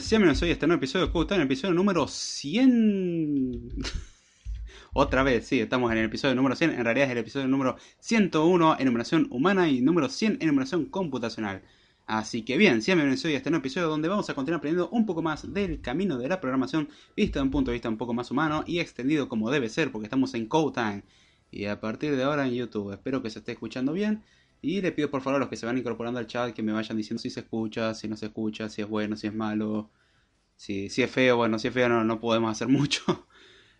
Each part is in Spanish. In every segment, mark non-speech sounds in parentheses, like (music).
Sean bienvenidos hoy a este nuevo episodio de Code Time, episodio número 100. (laughs) Otra vez, sí, estamos en el episodio número 100. En realidad es el episodio número 101 en numeración humana y número 100 en numeración computacional. Así que bien, bienvenidos hoy a este nuevo episodio donde vamos a continuar aprendiendo un poco más del camino de la programación visto de un punto de vista un poco más humano y extendido como debe ser porque estamos en Code Time. Y a partir de ahora en YouTube. Espero que se esté escuchando bien. Y le pido por favor a los que se van incorporando al chat que me vayan diciendo si se escucha, si no se escucha, si es bueno, si es malo, si, si es feo. Bueno, si es feo no, no podemos hacer (laughs) mucho.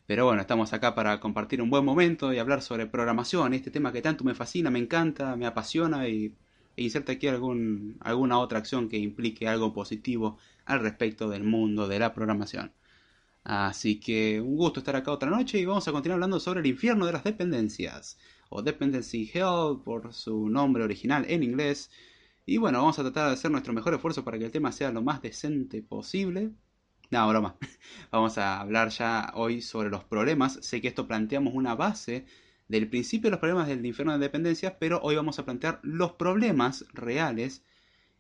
Pero bueno, estamos acá para compartir un buen momento y hablar sobre programación, este tema que tanto me fascina, me encanta, me apasiona y, e inserta aquí algún, alguna otra acción que implique algo positivo al respecto del mundo de la programación. Así que un gusto estar acá otra noche y vamos a continuar hablando sobre el infierno de las dependencias o Dependency Hell por su nombre original en inglés. Y bueno, vamos a tratar de hacer nuestro mejor esfuerzo para que el tema sea lo más decente posible. No, broma. (laughs) Vamos a hablar ya hoy sobre los problemas. Sé que esto planteamos una base del principio de los problemas del infierno de dependencias, pero hoy vamos a plantear los problemas reales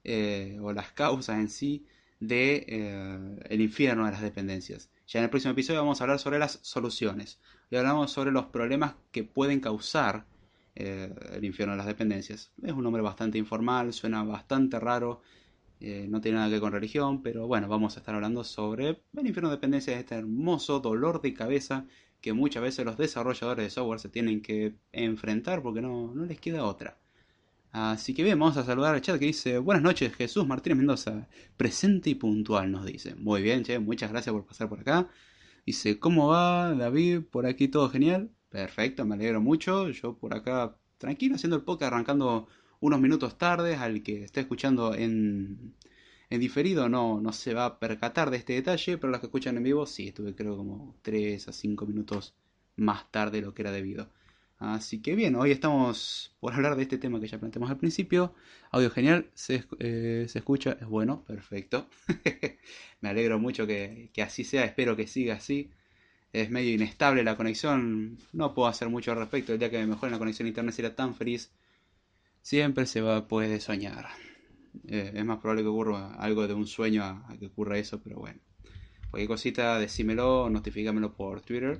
eh, o las causas en sí de eh, infierno de las dependencias. Ya en el próximo episodio vamos a hablar sobre las soluciones. Y hablamos sobre los problemas que pueden causar eh, el infierno de las dependencias. Es un nombre bastante informal, suena bastante raro, eh, no tiene nada que ver con religión, pero bueno, vamos a estar hablando sobre el infierno de dependencias, este hermoso dolor de cabeza que muchas veces los desarrolladores de software se tienen que enfrentar porque no, no les queda otra. Así que bien, vamos a saludar al chat que dice Buenas noches, Jesús Martínez Mendoza, presente y puntual nos dice. Muy bien, che, muchas gracias por pasar por acá. Dice, ¿cómo va David? Por aquí todo genial. Perfecto, me alegro mucho. Yo por acá tranquilo haciendo el podcast, arrancando unos minutos tarde. Al que esté escuchando en, En diferido no, no se va a percatar de este detalle, pero los que escuchan en vivo sí, estuve creo como 3 a 5 minutos más tarde de lo que era debido. Así que bien, hoy estamos por hablar de este tema que ya planteamos al principio. Audio genial, se, eh, escucha, es bueno, perfecto. (laughs) Me alegro mucho que, que, así sea, espero que siga así. Es medio inestable la conexión, no puedo hacer mucho al respecto. El día que me mejore la conexión a internet será tan feliz. Siempre se va, puede soñar. Eh, es más probable que ocurra algo de un sueño a, que ocurra eso, pero bueno. Cualquier cosita, decímelo, notifícamelo por Twitter.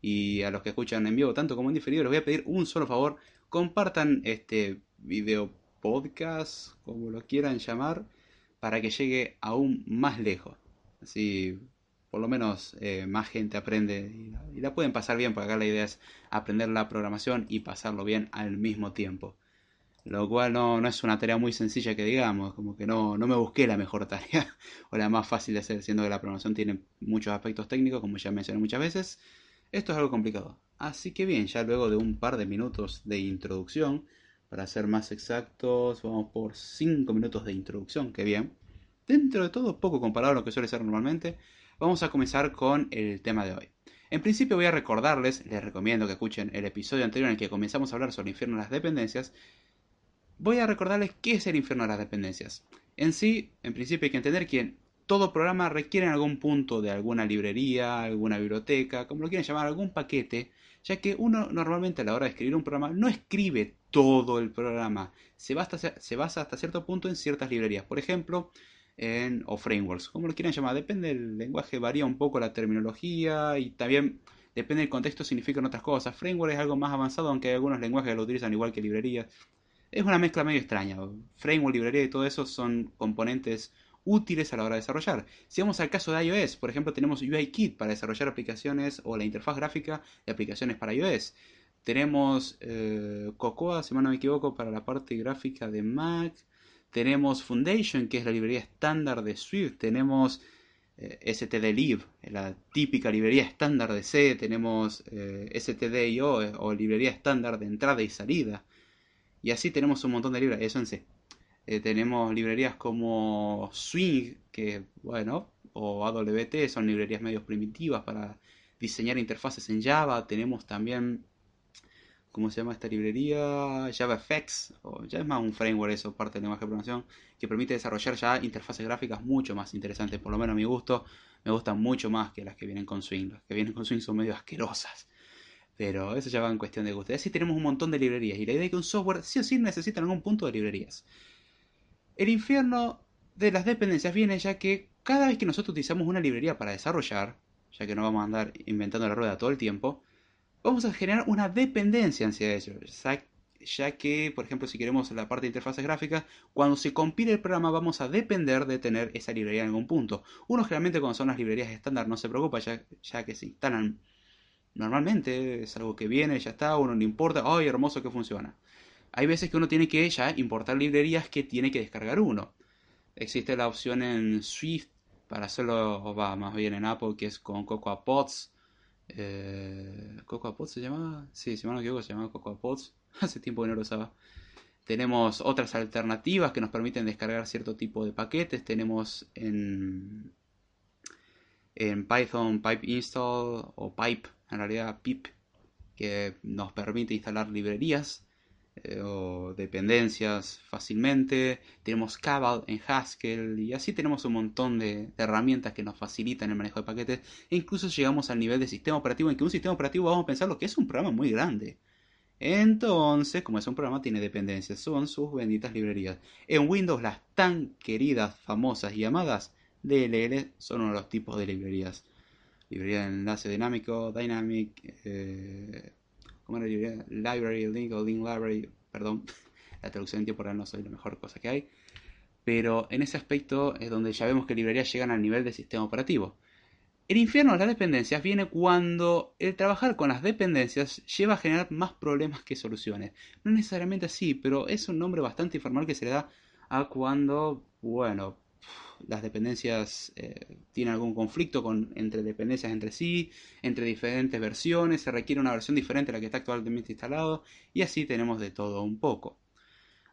Y a los que escuchan en vivo, tanto como en diferido, les voy a pedir un solo favor. Compartan este video podcast, como lo quieran llamar, para que llegue aún más lejos. Así, por lo menos, eh, más gente aprende y la, y la pueden pasar bien, porque acá la idea es aprender la programación y pasarlo bien al mismo tiempo lo cual no, no, es una tarea muy sencilla que digamos, como que no, no me busqué la mejor tarea (laughs) o la más fácil de hacer, siendo que la programación tiene muchos aspectos técnicos, como ya mencioné muchas veces. Esto es algo complicado. Así que bien, ya luego de un par de minutos de introducción, para ser más exactos, vamos por 5 minutos de introducción, que bien. Dentro de todo, poco comparado a lo que suele ser normalmente, vamos a comenzar con el tema de hoy. En principio voy a recordarles, les recomiendo que escuchen el episodio anterior en el que comenzamos a hablar sobre el infierno de las dependencias, voy a recordarles qué es el infierno de las dependencias. En sí, en principio hay que entender que todo programa requiere en algún punto de alguna librería, alguna biblioteca, como lo quieran llamar, algún paquete, ya que uno normalmente a la hora de escribir un programa no escribe todo el programa, se, basa, se basa hasta cierto punto en ciertas librerías, por ejemplo, en, o frameworks, como lo quieran llamar, depende del lenguaje, varía un poco la terminología y también depende del contexto, significan otras cosas. Framework es algo más avanzado, aunque hay algunos lenguajes que lo utilizan igual que librerías es una mezcla medio extraña. Framework, librería y todo eso son componentes útiles a la hora de desarrollar. Si vamos al caso de iOS, por ejemplo, tenemos UIKit para desarrollar aplicaciones o la interfaz gráfica de aplicaciones para iOS. Tenemos eh, Cocoa, si no me equivoco, para la parte gráfica de Mac. Tenemos Foundation, que es la librería estándar de Swift. Tenemos eh, stdlib, la típica librería estándar de C. Tenemos eh, stdio o librería estándar de entrada y salida. Y así tenemos un montón de librerías, eso en sí. Eh, tenemos librerías como Swing, que bueno, o AWT, son librerías medio primitivas para diseñar interfaces en Java. Tenemos también, ¿cómo se llama esta librería? JavaFX, ya es más un framework eso, parte del lenguaje de programación, que permite desarrollar ya interfaces gráficas mucho más interesantes, por lo menos a mi gusto. Me gustan mucho más que las que vienen con Swing. Las que vienen con Swing son medio asquerosas. Pero eso ya va en cuestión de gusto. Así tenemos un montón de librerías. Y la idea es que un software sí o sí necesita algún punto de librerías. El infierno de las dependencias viene ya que cada vez que nosotros utilizamos una librería para desarrollar, ya que no vamos a andar inventando la rueda todo el tiempo, vamos a generar una dependencia hacia ello. Ya que, por ejemplo, si queremos la parte de interfaces gráficas, cuando se compile el programa vamos a depender de tener esa librería en algún punto. Uno generalmente cuando son las librerías estándar no se preocupa ya, ya que se instalan Normalmente es algo que viene, ya está, uno no importa, ¡ay, hermoso que funciona! Hay veces que uno tiene que ya importar librerías que tiene que descargar uno. Existe la opción en Swift para hacerlo, va más bien en Apple, que es con CocoaPods. Eh, ¿CocoaPods se llama? Sí, si no me equivoco, se llama CocoaPods. (laughs) Hace tiempo que no lo usaba. Tenemos otras alternativas que nos permiten descargar cierto tipo de paquetes. Tenemos en, en Python Pipe Install o Pipe en realidad pip, que nos permite instalar librerías eh, o dependencias fácilmente. Tenemos Cabal en Haskell y así tenemos un montón de, herramientas que nos facilitan el manejo de paquetes. E incluso llegamos al nivel de sistema operativo en que un sistema operativo vamos a pensar lo que es un programa muy grande. Entonces, como es un programa, tiene dependencias, son sus benditas librerías. En Windows, las tan queridas, famosas y llamadas DLL son uno de los tipos de librerías librería de enlace dinámico, dynamic, eh, ¿cómo era la librería? Library, link o link library, perdón, (laughs) la traducción en tiempo real no soy la mejor cosa que hay, pero en ese aspecto es donde ya vemos que librerías llegan al nivel de sistema operativo. El infierno de las dependencias viene cuando el trabajar con las dependencias lleva a generar más problemas que soluciones. No necesariamente así, pero es un nombre bastante informal que se le da a cuando, bueno, las dependencias eh, tienen algún conflicto con, entre dependencias entre sí, entre diferentes versiones, se requiere una versión diferente a la que está actualmente instalado y así tenemos de todo un poco.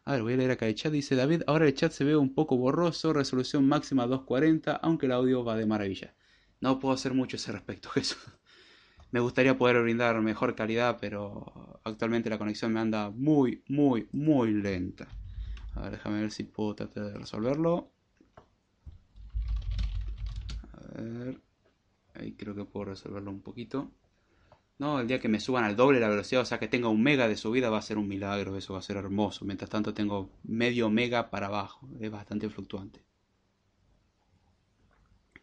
A ver, voy a leer acá el chat. Dice David, ahora el chat se ve un poco borroso, resolución máxima 240, aunque el audio va de maravilla. No puedo hacer mucho ese respecto, (laughs) Jesús. Me gustaría poder brindar mejor calidad, pero actualmente la conexión me anda muy, muy, muy lenta. A ver, déjame ver si puedo tratar de resolverlo. A Ahí creo que puedo resolverlo un poquito. No, el día que me suban al doble la velocidad, o sea que tenga un mega de subida, va a ser un milagro, eso va a ser hermoso. Mientras tanto tengo medio mega para abajo, es bastante fluctuante.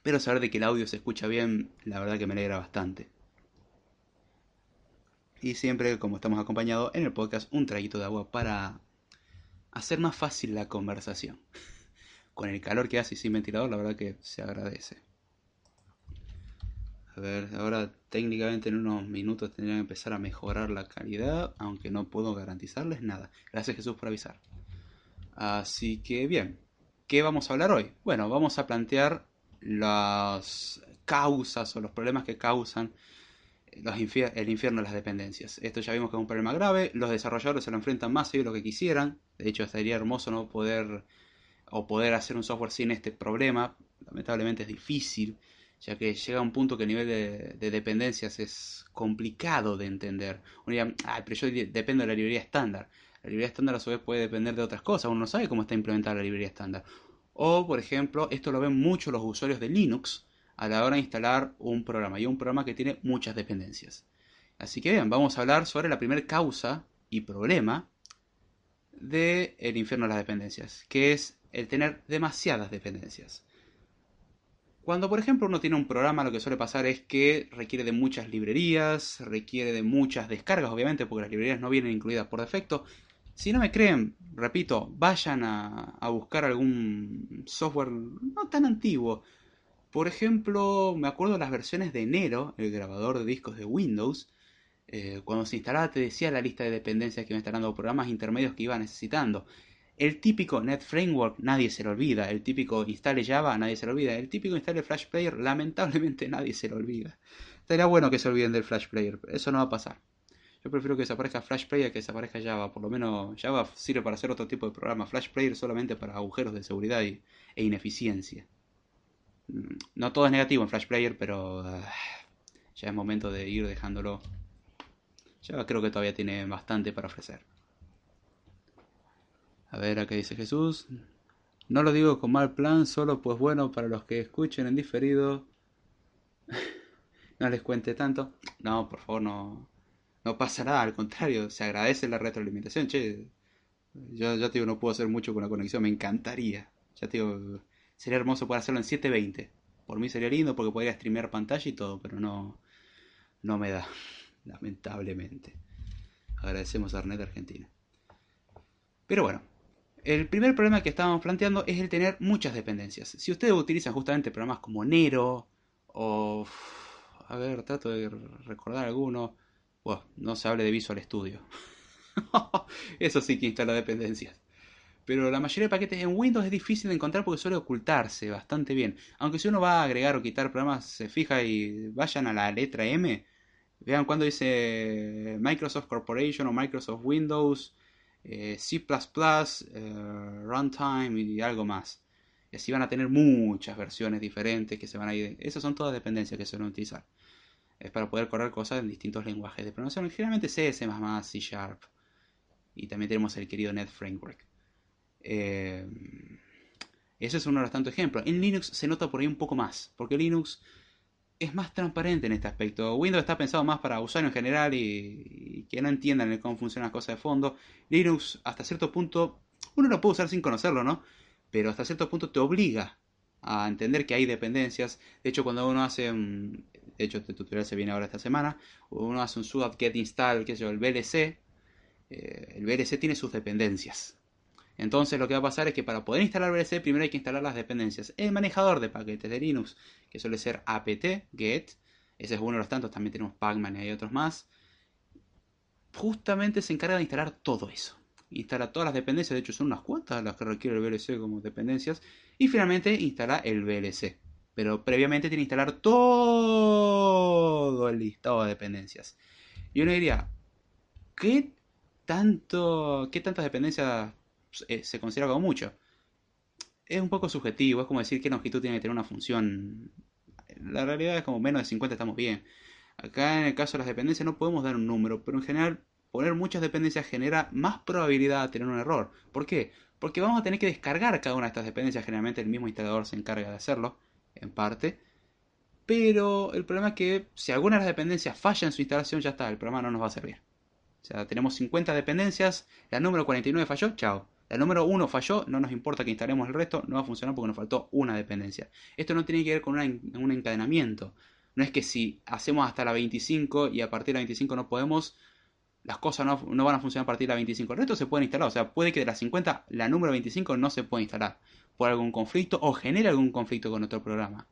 Pero saber de que el audio se escucha bien, la verdad que me alegra bastante. Y siempre, como estamos acompañados en el podcast, un traguito de agua para hacer más fácil la conversación. (laughs) Con el calor que hace y sin ventilador, la verdad que se agradece. A ver, ahora técnicamente en unos minutos tendría que empezar a mejorar la calidad, aunque no puedo garantizarles nada. Gracias Jesús por avisar. Así que bien, ¿qué vamos a hablar hoy? Bueno, vamos a plantear las causas o los problemas que causan el infierno de las dependencias. Esto ya vimos que es un problema grave, los desarrolladores se lo enfrentan más de lo que quisieran, de hecho estaría hermoso no poder o poder hacer un software sin este problema, lamentablemente es difícil, ya que llega un punto que el nivel de, dependencias es complicado de entender. Uno dirá, pero yo dependo de la librería estándar. La librería estándar a su vez puede depender de otras cosas, uno no sabe cómo está implementada la librería estándar. O, por ejemplo, esto lo ven mucho los usuarios de Linux a la hora de instalar un programa, y un programa que tiene muchas dependencias. Así que bien, vamos a hablar sobre la primera causa y problema el infierno de las dependencias, que es el tener demasiadas dependencias. Cuando, por ejemplo, uno tiene un programa, lo que suele pasar es que requiere de muchas librerías, requiere de muchas descargas, obviamente, porque las librerías no vienen incluidas por defecto. Si no me creen, repito, vayan a, buscar algún software no tan antiguo. Por ejemplo, me acuerdo las versiones de enero, el grabador de discos de Windows. Eh, cuando se instalaba te decía la lista de dependencias que me instalando programas intermedios que iba necesitando. El típico Net Framework, nadie se lo olvida. El típico instale Java, nadie se lo olvida. El típico instale Flash Player, lamentablemente (laughs) nadie se lo olvida. Estaría bueno que se olviden del Flash Player, eso no va a pasar. Yo prefiero que desaparezca Flash Player que desaparezca Java. Por lo menos Java sirve para hacer otro tipo de programa. Flash Player solamente para agujeros de seguridad e ineficiencia. Mm, no todo es negativo en Flash Player, pero ah, ya es momento de ir dejándolo. Java creo que todavía tiene bastante para ofrecer. A ver, a qué dice Jesús. No lo digo con mal plan, solo pues bueno para los que escuchen en diferido. (laughs) no les cuente tanto. No, por favor, no, no pasa nada, al contrario, se agradece la retroalimentación. Che, yo ya te digo, no puedo hacer mucho con la conexión, me encantaría. Ya te digo, sería hermoso poder hacerlo en 720. Por mí sería lindo porque podría streamear pantalla y todo, pero no, no me da, lamentablemente. Agradecemos a Arnet Argentina. Pero bueno, el primer problema que estábamos planteando es el tener muchas dependencias. Si ustedes utilizan justamente programas como Nero o... A ver, trato de recordar alguno. Bueno, no se hable de Visual Studio. (laughs) Eso sí que instala dependencias. Pero la mayoría de paquetes en Windows es difícil de encontrar porque suele ocultarse bastante bien. Aunque si uno va a agregar o quitar programas, se fija y vayan a la letra M. Vean cuando dice Microsoft Corporation o Microsoft Windows eh, C++, eh, Runtime y algo más. Y así van a tener muchas versiones diferentes que se van a ir. Esas son todas dependencias que a utilizar. Es para poder correr cosas en distintos lenguajes de programación. Generalmente C, C++, C Sharp. Y también tenemos el querido Net Framework. Eh, ese es uno de los tantos ejemplos. En Linux se nota por ahí un poco más. Porque Linux es más transparente en este aspecto. Windows está pensado más para usuarios en general y, que no entiendan cómo funcionan las cosas de fondo. Linux, hasta cierto punto, uno lo puede usar sin conocerlo, ¿no? Pero hasta cierto punto te obliga a entender que hay dependencias. De hecho, cuando uno hace un. De hecho, este tutorial se viene ahora esta semana. Uno hace un sudo get install, que es el VLC. Eh, el VLC tiene sus dependencias. Entonces lo que va a pasar es que para poder instalar VLC primero hay que instalar las dependencias. El manejador de paquetes de Linux, que suele ser apt get, ese es uno de los tantos, también tenemos pacman y hay otros más, justamente se encarga de instalar todo eso. Instala todas las dependencias, de hecho son unas cuantas las que requiere el VLC como dependencias, y finalmente instala el VLC. Pero previamente tiene que instalar todo el listado de dependencias. Y uno diría, ¿qué tanto, qué tantas dependencias eh, se considera como mucho. Es un poco subjetivo, es como decir que longitud tiene que tener una función. La realidad es como menos de 50 estamos bien. Acá en el caso de las dependencias no podemos dar un número, pero en general poner muchas dependencias genera más probabilidad de tener un error. ¿Por qué? Porque vamos a tener que descargar cada una de estas dependencias, generalmente el mismo instalador se encarga de hacerlo, en parte. Pero el problema es que si alguna de las dependencias falla en su instalación, ya está, el programa no nos va a servir. O sea, tenemos 50 dependencias, la número 49 falló, chao. La número 1 falló, no nos importa que instalemos el resto, no va a funcionar porque nos faltó una dependencia. Esto no tiene que ver con un encadenamiento. No es que si hacemos hasta la 25 y a partir de la 25 no podemos, las cosas no, van a funcionar a partir de la 25. El resto se puede instalar. O sea, puede que de la 50 la número 25 no se pueda instalar por algún conflicto o genere algún conflicto con otro programa.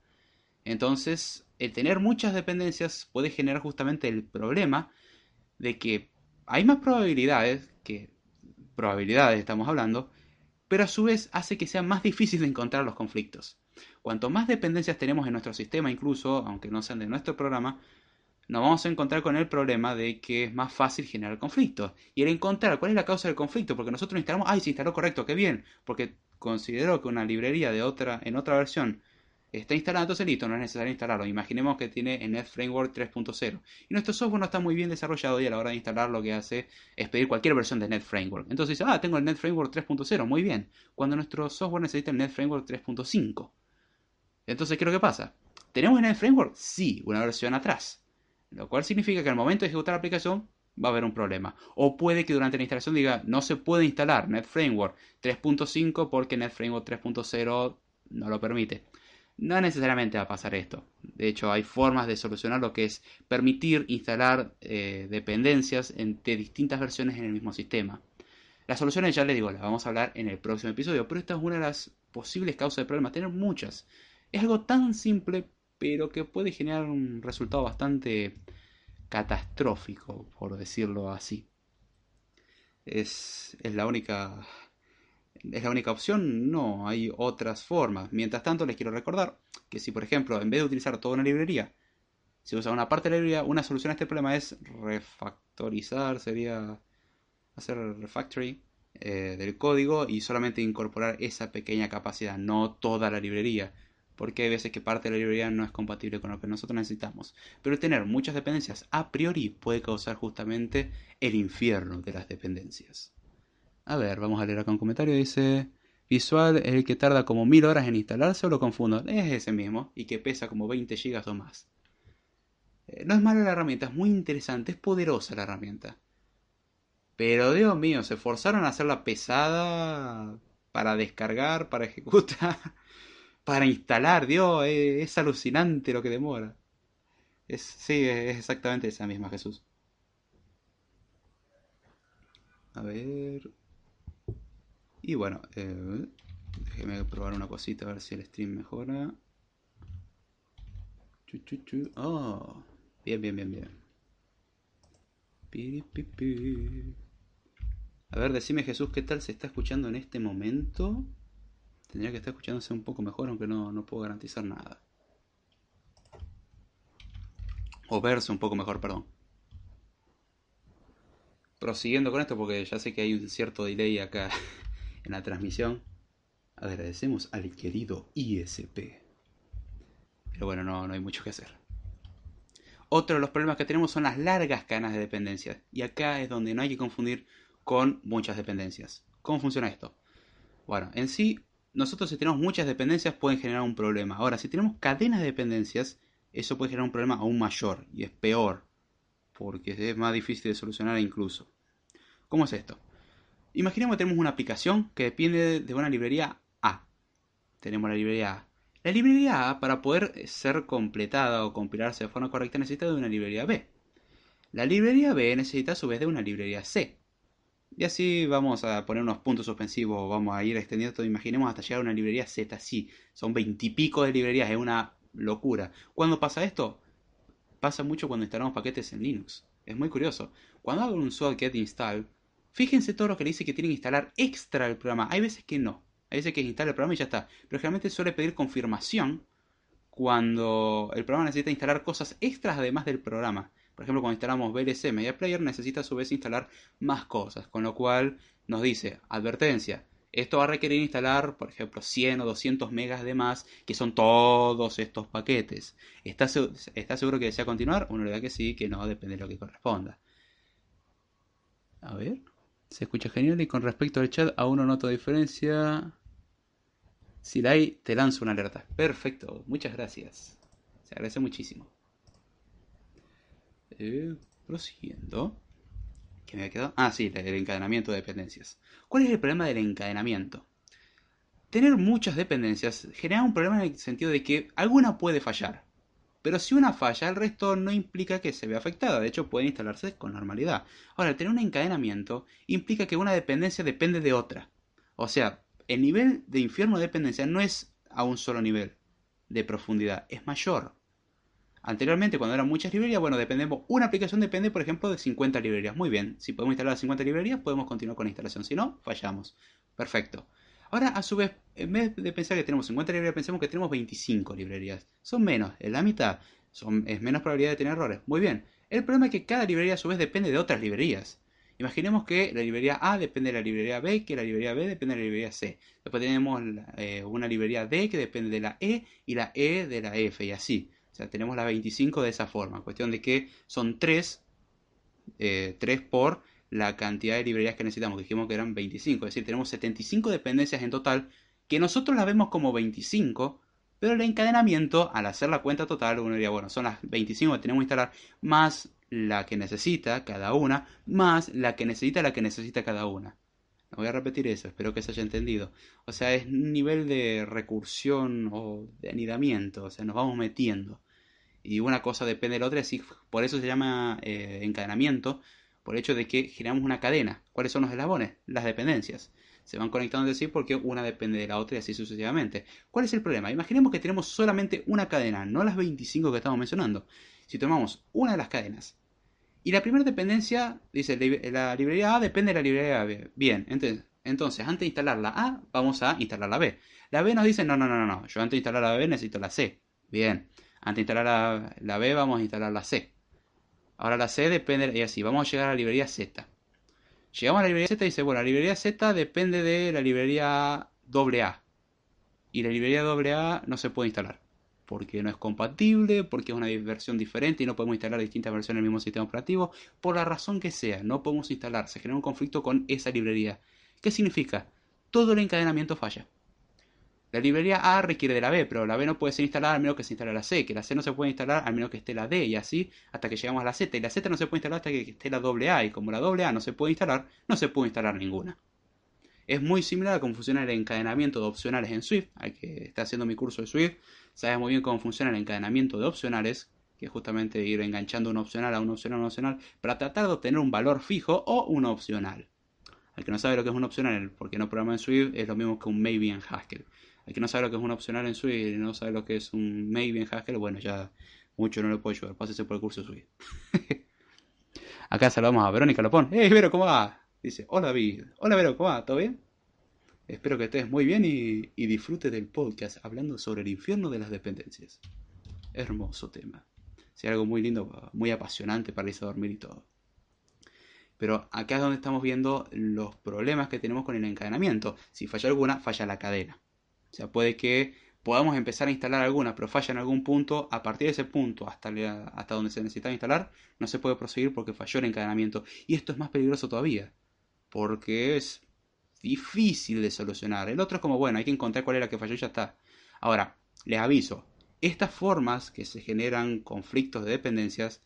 Entonces, el tener muchas dependencias puede generar justamente el problema de que hay más probabilidades, que probabilidades estamos hablando, pero a su vez hace que sea más difícil de encontrar los conflictos. Cuanto más dependencias tenemos en nuestro sistema, incluso aunque no sean de nuestro programa, nos vamos a encontrar con el problema de que es más fácil generar conflictos. Y el encontrar cuál es la causa del conflicto, porque nosotros instalamos, ay, se instaló correcto, qué bien, porque consideró que una librería de otra, en otra versión está instalada, entonces listo, no es necesario instalarlo. Imaginemos que tiene el Net Framework 3.0 y nuestro software no está muy bien desarrollado y a la hora de instalar lo que hace es pedir cualquier versión de Net Framework. Entonces dice, ah, tengo el Net Framework 3.0, muy bien, cuando nuestro software necesita el Net Framework 3.5. Entonces, ¿qué es lo que pasa? ¿Tenemos el Net Framework? Sí, una versión atrás. Lo cual significa que al momento de ejecutar la aplicación va a haber un problema. O puede que durante la instalación diga, no se puede instalar Net Framework 3.5 porque Net Framework 3.0 no lo permite. No necesariamente va a pasar esto. De hecho, hay formas de solucionar lo que es permitir instalar eh, dependencias entre distintas versiones en el mismo sistema. Las soluciones, ya les digo, las vamos a hablar en el próximo episodio, pero esta es una de las posibles causas de problemas, tener muchas. Es algo tan simple, pero que puede generar un resultado bastante catastrófico, por decirlo así. Es, es la única ¿Es la única opción? No, hay otras formas. Mientras tanto, les quiero recordar que si, por ejemplo, en vez de utilizar toda una librería, si usa una parte de la librería, una solución a este problema es refactorizar, sería hacer refactory eh, del código y solamente incorporar esa pequeña capacidad, no toda la librería. Porque hay veces que parte de la librería no es compatible con lo que nosotros necesitamos. Pero tener muchas dependencias a priori puede causar justamente el infierno de las dependencias. A ver, vamos a leer acá un comentario. Dice, visual es el que tarda como mil horas en instalarse o lo confundo. Es ese mismo y que pesa como 20 gigas o más. Eh, no es mala la herramienta, es muy interesante, es poderosa la herramienta. Pero Dios mío, se forzaron a hacerla pesada para descargar, para ejecutar, (laughs) para instalar. Dios, es, es alucinante lo que demora. Sí, es exactamente esa misma Jesús. A ver. Y bueno, eh, déjeme probar una cosita a ver si el stream mejora. Oh, bien, bien, bien, bien. A ver, decime Jesús, ¿qué tal se está escuchando en este momento? Tendría que estar escuchándose un poco mejor, aunque no, no puedo garantizar nada. O verse un poco mejor, perdón. Prosiguiendo con esto, porque ya sé que hay un cierto delay acá (laughs) en la transmisión. Agradecemos al querido ISP. Pero bueno, no, no hay mucho que hacer. Otro de los problemas que tenemos son las largas cadenas de dependencias. Y acá es donde no hay que confundir con muchas dependencias. ¿Cómo funciona esto? Bueno, en sí, nosotros si tenemos muchas dependencias pueden generar un problema. Ahora, si tenemos cadenas de dependencias, eso puede generar un problema aún mayor y es peor. Porque es más difícil de solucionar incluso. ¿Cómo es esto? Imaginemos que tenemos una aplicación que depende de una librería A. Tenemos la librería A. La librería A, para poder ser completada o compilarse de forma correcta, necesita de una librería B. La librería B necesita a su vez de una librería C. Y así vamos a poner unos puntos suspensivos, vamos a ir extendiendo todo. Imaginemos hasta llegar a una librería Z. Sí, son veintipico de librerías, es una locura. ¿Cuándo pasa esto? Pasa mucho cuando instalamos paquetes en Linux. Es muy curioso. Cuando hago un get install, Fíjense todo lo que le dice que tienen que instalar extra el programa. Hay veces que no. Hay veces que instala el programa y ya está. Pero generalmente suele pedir confirmación cuando el programa necesita instalar cosas extras además del programa. Por ejemplo, cuando instalamos VLC Media Player necesita a su vez instalar más cosas. Con lo cual nos dice, advertencia, Esto va a requerir instalar, por ejemplo, 100 o 200 megas de más, que son todos estos paquetes. ¿Estás, seguro que desea continuar? Uno le da que sí, que no, depende de lo que corresponda. A ver, se escucha genial y con respecto al chat aún no noto diferencia. Si la hay, te lanzo una alerta. Perfecto, muchas gracias. Se agradece muchísimo. Eh, prosiguiendo. ¿Qué me ha quedado? Ah, sí, el encadenamiento de dependencias. ¿Cuál es el problema del encadenamiento? Tener muchas dependencias genera un problema en el sentido de que alguna puede fallar. Pero si una falla, el resto no implica que se vea afectada. De hecho, puede instalarse con normalidad. Ahora, tener un encadenamiento implica que una dependencia depende de otra. O sea, el nivel de infierno de dependencia no es a un solo nivel de profundidad, es mayor. Anteriormente, cuando eran muchas librerías, bueno, dependemos, una aplicación depende, por ejemplo, de 50 librerías. Muy bien, si podemos instalar 50 librerías, podemos continuar con la instalación. Si no, fallamos. Perfecto. Ahora, a su vez, en vez de pensar que tenemos 50 librerías, pensemos que tenemos 25 librerías. Son menos, es la mitad. Es menos probabilidad de tener errores. Muy bien. El problema es que cada librería a su vez depende de otras librerías. Imaginemos que la librería A depende de la librería B, que la librería B depende de la librería C. Después tenemos eh, una librería D que depende de la E y la E de la F y así. O sea, tenemos la 25 de esa forma. Cuestión de que son 3, 3 eh, por la cantidad de librerías que necesitamos. Dijimos que eran 25. Es decir, tenemos 75 dependencias en total que nosotros las vemos como 25. Pero el encadenamiento, al hacer la cuenta total, uno diría, bueno, son las 25 que tenemos que instalar, más la que necesita cada una, más la que necesita la que necesita cada una. Voy a repetir eso, espero que se haya entendido. O sea, es un nivel de recursión o de anidamiento, o sea, nos vamos metiendo. Y una cosa depende de la otra, así, por eso se llama eh, encadenamiento, por el hecho de que generamos una cadena. ¿Cuáles son los eslabones? Las dependencias. Se van conectando entre sí porque una depende de la otra y así sucesivamente. ¿Cuál es el problema? Imaginemos que tenemos solamente una cadena, no las 25 que estamos mencionando. Si tomamos una de las cadenas y la primera dependencia, dice, la librería A depende de la librería B. Bien, entonces, antes de instalar la A, vamos a instalar la B. La B nos dice, no, no, no, no, yo antes de instalar la B necesito la C. Bien, antes de instalar la, la B vamos a instalar la C. Ahora la C depende, y así, vamos a llegar a la librería Z. Llegamos a la librería Z y dice, bueno, la librería Z depende de la librería AA. Y la librería AA no se puede instalar porque no es compatible, porque es una versión diferente y no podemos instalar distintas versiones del mismo sistema operativo, por la razón que sea, no podemos instalar, se genera un conflicto con esa librería. ¿Qué significa? Todo el encadenamiento falla. La librería A requiere de la B, pero la B no puede ser instalada al menos que se instale la C, que la C no se puede instalar al menos que esté la D, y así hasta que llegamos a la Z, y la Z no se puede instalar hasta que esté la AA, y como la AA no se puede instalar, no se puede instalar ninguna. Es muy similar a cómo funciona el encadenamiento de opcionales en Swift, al que está haciendo mi curso de Swift, sabe muy bien cómo funciona el encadenamiento de opcionales, que es justamente ir enganchando un opcional a un opcional a un opcional, para tratar de obtener un valor fijo o un opcional. Al que no sabe lo que es un opcional porque no programa en Swift, es lo mismo que un maybe en Haskell. Al que no sabe lo que es un opcional en Swift no sabe lo que es un maybe en Haskell, bueno, ya mucho no le puedo ayudar. Pásese por el curso de Swift. (laughs) Acá saludamos a Verónica Lopón. ¡Hey, Vero, ¿cómo va? Dice, hola, David. Hola, Vero, ¿cómo va? ¿Todo bien? Espero que estés muy bien y, y disfrutes del podcast hablando sobre el infierno de las dependencias. Hermoso tema. Sí, algo muy lindo, muy apasionante para irse a dormir y todo. Pero acá es donde estamos viendo los problemas que tenemos con el encadenamiento. Si falla alguna, falla la cadena. O sea, puede que podamos empezar a instalar alguna, pero falla en algún punto. A partir de ese punto, hasta, hasta donde se necesita instalar, no se puede proseguir porque falló el encadenamiento. Y esto es más peligroso todavía. Porque es difícil de solucionar. El otro es como, bueno, hay que encontrar cuál era que falló y ya está. Ahora, les aviso, estas formas que se generan conflictos de dependencias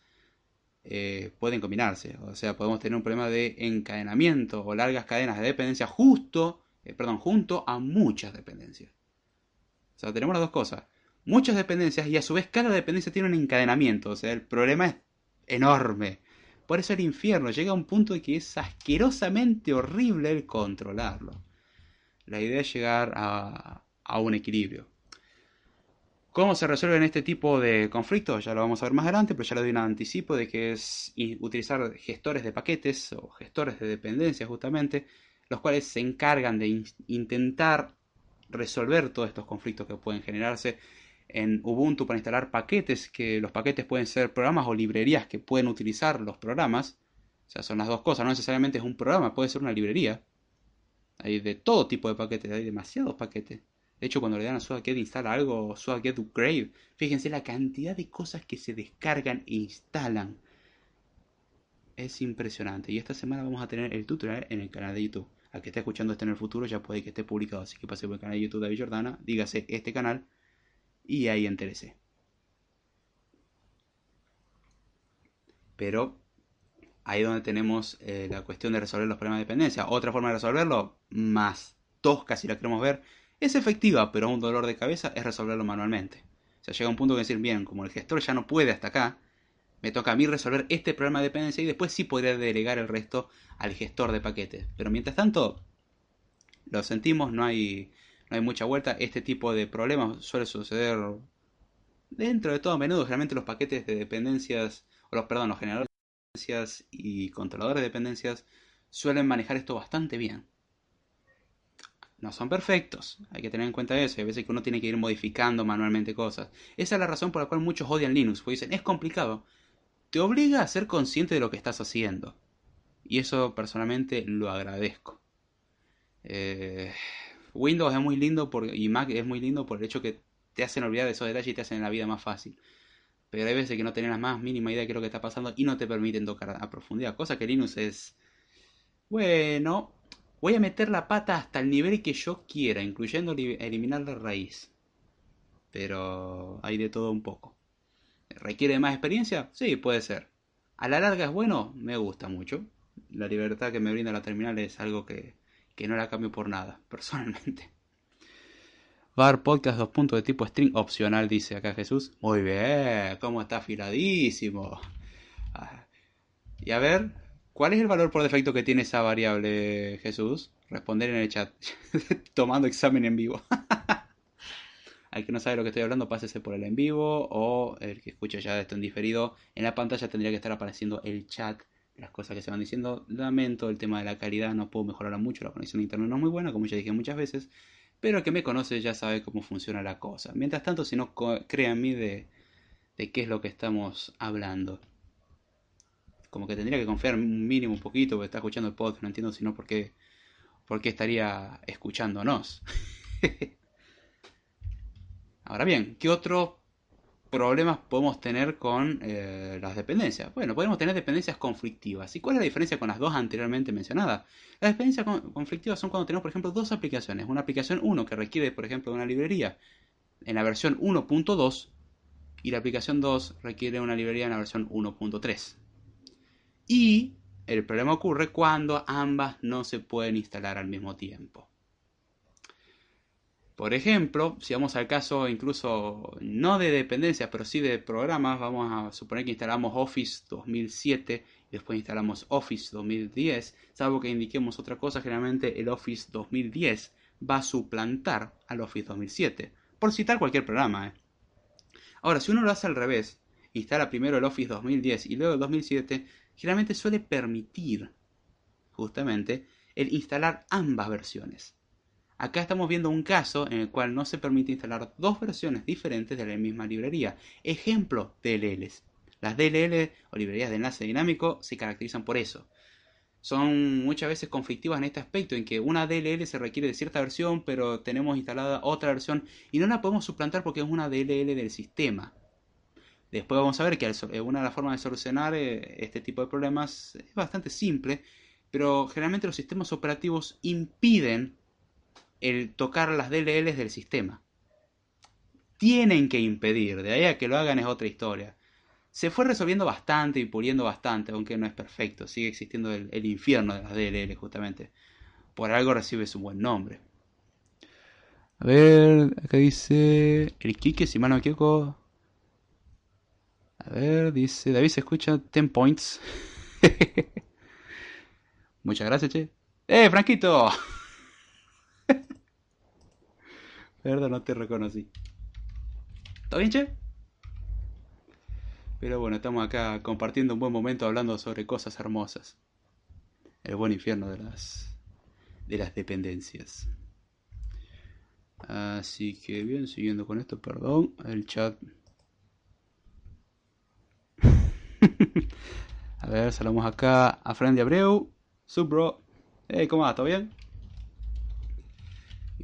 eh, pueden combinarse. O sea, podemos tener un problema de encadenamiento o largas cadenas de dependencia justo, eh, perdón, junto a muchas dependencias. O sea, tenemos las dos cosas. Muchas dependencias y a su vez cada dependencia tiene un encadenamiento. O sea, el problema es enorme. Por eso el infierno llega a un punto de que es asquerosamente horrible el controlarlo. La idea es llegar a, un equilibrio. ¿Cómo se resuelven este tipo de conflictos? Ya lo vamos a ver más adelante, pero ya le doy un anticipo de que es utilizar gestores de paquetes o gestores de dependencia justamente, los cuales se encargan de intentar resolver todos estos conflictos que pueden generarse en Ubuntu para instalar paquetes, que los paquetes pueden ser programas o librerías que pueden utilizar los programas. O sea, son las dos cosas, no necesariamente es un programa, puede ser una librería. Hay de todo tipo de paquetes, hay demasiados paquetes. De hecho, cuando le dan a SuaGet instala algo, SuaGet Upgrade, fíjense la cantidad de cosas que se descargan e instalan. Es impresionante. Y esta semana vamos a tener el tutorial en el canal de YouTube. Al que esté escuchando esto en el futuro ya puede que esté publicado. Así que pase por el canal de YouTube David Jordana, dígase este canal y ahí interese. Pero ahí donde tenemos eh, la cuestión de resolver los problemas de dependencia. Otra forma de resolverlo, más tosca si la queremos ver, es efectiva, pero un dolor de cabeza es resolverlo manualmente. O sea, llega un punto que decir, bien, como el gestor ya no puede hasta acá, me toca a mí resolver este problema de dependencia y después sí podría delegar el resto al gestor de paquetes. Pero mientras tanto, lo sentimos, no hay, no hay mucha vuelta. Este tipo de problemas suele suceder dentro de todo a menudo. Generalmente los paquetes de dependencias, o los, perdón, los generadores de dependencias y controladores de dependencias suelen manejar esto bastante bien no son perfectos. Hay que tener en cuenta eso. Hay veces que uno tiene que ir modificando manualmente cosas. Esa es la razón por la cual muchos odian Linux. Porque dicen, es complicado. Te obliga a ser consciente de lo que estás haciendo. Y eso personalmente lo agradezco. Eh, Windows es muy lindo y Mac es muy lindo por el hecho que te hacen olvidar de esos detalles y te hacen la vida más fácil. Pero hay veces que no tenés la más mínima idea de qué es lo que está pasando y no te permiten tocar a profundidad. Cosa que Linux es... Bueno, Voy a meter la pata hasta el nivel que yo quiera, incluyendo eliminar la raíz. Pero hay de todo un poco. ¿Requiere más experiencia? Sí, puede ser. A la larga es bueno, me gusta mucho. La libertad que me brinda la terminal es algo que, que no la cambio por nada, (laughs) personalmente. Bar Podcast 2 puntos de tipo string opcional, dice acá Jesús. Muy bien, cómo está afiladísimo. Ah. Y a ver, ¿Cuál es el valor por defecto que tiene esa variable, Jesús? Responder en el chat. (laughs) Tomando examen en vivo. (laughs) Al que no sabe lo que estoy hablando, pásese por el en vivo o el que escuche ya esto en diferido. En la pantalla tendría que estar apareciendo el chat, las cosas que se van diciendo. Lamento el tema de la calidad, no puedo mejorarla mucho. La conexión de internet no es muy buena, como ya dije muchas veces. Pero el que me conoce ya sabe cómo funciona la cosa. Mientras tanto, si no, créanme de, de qué es lo que estamos hablando como que tendría que confiar un mínimo un poquito, porque está escuchando el podcast, no entiendo si no por qué, por qué estaría escuchándonos. (laughs) Ahora bien, ¿qué otros problemas podemos tener con eh, las dependencias? Bueno, podemos tener dependencias conflictivas. ¿Y cuál es la diferencia con las dos anteriormente mencionadas? Las dependencias conflictivas son cuando tenemos, por ejemplo, dos aplicaciones. Una aplicación 1 que requiere, por ejemplo, una librería en la versión 1.2 y la aplicación 2 requiere una librería en la versión 1.3. Y el problema ocurre cuando ambas no se pueden instalar al mismo tiempo. Por ejemplo, si vamos al caso incluso no de dependencias, pero sí de programas, vamos a suponer que instalamos Office 2007 y después instalamos Office 2010, salvo que indiquemos otra cosa, generalmente el Office 2010 va a suplantar al Office 2007, por citar cualquier programa. ¿eh? Ahora, si uno lo hace al revés, instala primero el Office 2010 y luego el 2007, generalmente suele permitir justamente el instalar ambas versiones. Acá estamos viendo un caso en el cual no se permite instalar dos versiones diferentes de la misma librería. Ejemplo, DLLs. Las DLL o librerías de enlace dinámico se caracterizan por eso. Son muchas veces conflictivas en este aspecto, en que una DLL se requiere de cierta versión, pero tenemos instalada otra versión y no la podemos suplantar porque es una DLL del sistema. Después vamos a ver que eh, una de las formas de solucionar eh, este tipo de problemas es bastante simple, pero generalmente los sistemas operativos impiden el tocar las DLLs del sistema. Tienen que impedir, de ahí a que lo hagan es otra historia. Se fue resolviendo bastante y puliendo bastante, aunque no es perfecto. Sigue existiendo el, infierno de las DLL, justamente. Por algo recibe su buen nombre. A ver, acá dice el Kike, si mal no me equivoco, a ver, dice David se escucha 10 points. (laughs) Muchas gracias, che. ¡Eh, Franquito! Perdón, no te reconocí. ¿Todo bien, che? Pero bueno, estamos acá compartiendo un buen momento hablando sobre cosas hermosas. El buen infierno de las de las dependencias. Así que bien, siguiendo con esto, perdón, el chat (laughs) a ver, saludamos acá a Fran de Abreu. Sub, bro. Hey, ¿cómo va? ¿Todo bien?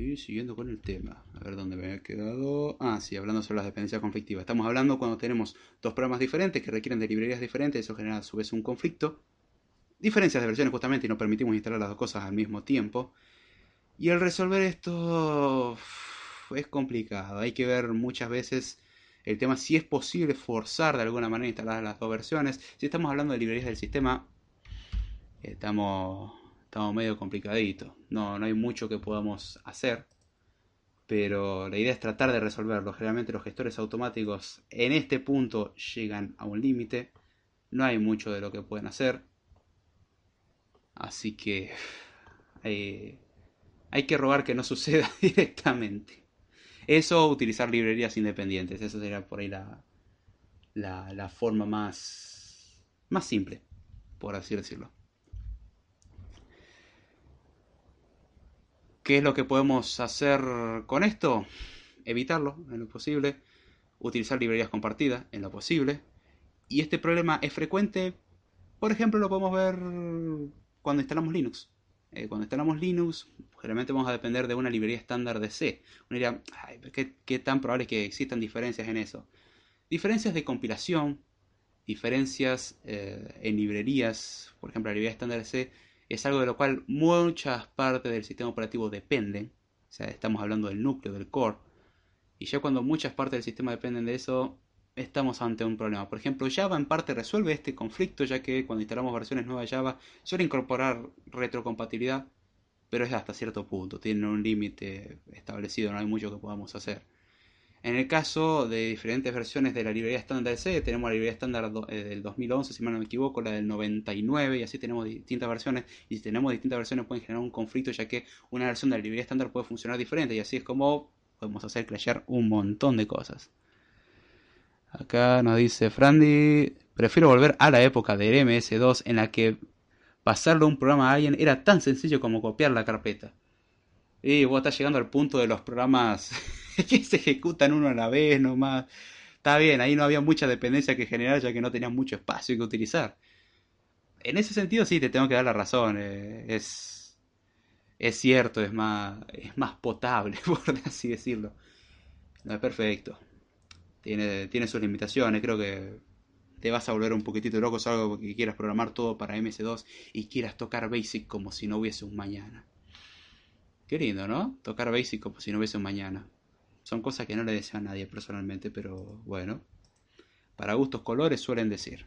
Y siguiendo con el tema, a ver dónde me he quedado. Ah, sí, hablando sobre las dependencias conflictivas. Estamos hablando cuando tenemos dos programas diferentes que requieren de librerías diferentes, eso genera a su vez un conflicto. Diferencias de versiones justamente y no permitimos instalar las dos cosas al mismo tiempo. Y el resolver esto es complicado. Hay que ver muchas veces el tema si es posible forzar de alguna manera instalar las dos versiones. Si estamos hablando de librerías del sistema, estamos estamos medio complicaditos. No, no hay mucho que podamos hacer. Pero la idea es tratar de resolverlo. Generalmente los gestores automáticos en este punto llegan a un límite. No hay mucho de lo que pueden hacer. Así que hay, (sighs) hay que robar que no (laughs) suceda directamente. Eso, utilizar librerías independientes. Eso sería por ahí la, la, la forma más, más simple, por así decirlo. ¿Qué es lo que podemos hacer con esto? Evitarlo en lo posible, utilizar librerías compartidas en lo posible. Y este problema es frecuente, por ejemplo, lo podemos ver cuando instalamos Linux. Eh, cuando instalamos Linux, generalmente vamos a depender de una librería estándar de C. Uno diría, ¿qué, tan probable es que existan diferencias en eso? Diferencias de compilación, diferencias eh, en librerías, por ejemplo, la librería estándar de C es algo de lo cual muchas partes del sistema operativo dependen. O sea, estamos hablando del núcleo, del core. Y ya cuando muchas partes del sistema dependen de eso, estamos ante un problema. Por ejemplo, Java en parte resuelve este conflicto, ya que cuando instalamos versiones nuevas de Java suele incorporar retrocompatibilidad, pero es hasta cierto punto, tiene un límite establecido, no hay mucho que podamos hacer. En el caso de diferentes versiones de la librería estándar C, tenemos la librería estándar eh, del 2011, si mal no me equivoco, la del 99, y así tenemos distintas versiones. Y si tenemos distintas versiones pueden generar un conflicto, ya que una versión de la librería estándar puede funcionar diferente, y así es como podemos hacer crashear un montón de cosas. Acá nos dice Frandy, prefiero volver a la época del MS2 en la que pasarlo un programa a alguien era tan sencillo como copiar la carpeta. Y vos estás llegando al punto de los programas (laughs) que se ejecutan uno a la vez nomás. Está bien, ahí no había mucha dependencia que generar ya que no tenías mucho espacio que utilizar. En ese sentido sí te tengo que dar la razón. Eh, es, es cierto, es más, es más potable, (laughs) por así decirlo. No es perfecto. Tiene, tiene sus limitaciones. Creo que te vas a volver un poquitito loco, algo porque quieras programar todo para MS2 y quieras tocar Basic como si no hubiese un mañana. Qué lindo, ¿no? Tocar Basic como si no hubiese un mañana. Son cosas que no le deseo a nadie personalmente, pero bueno. Para gustos colores suelen decir.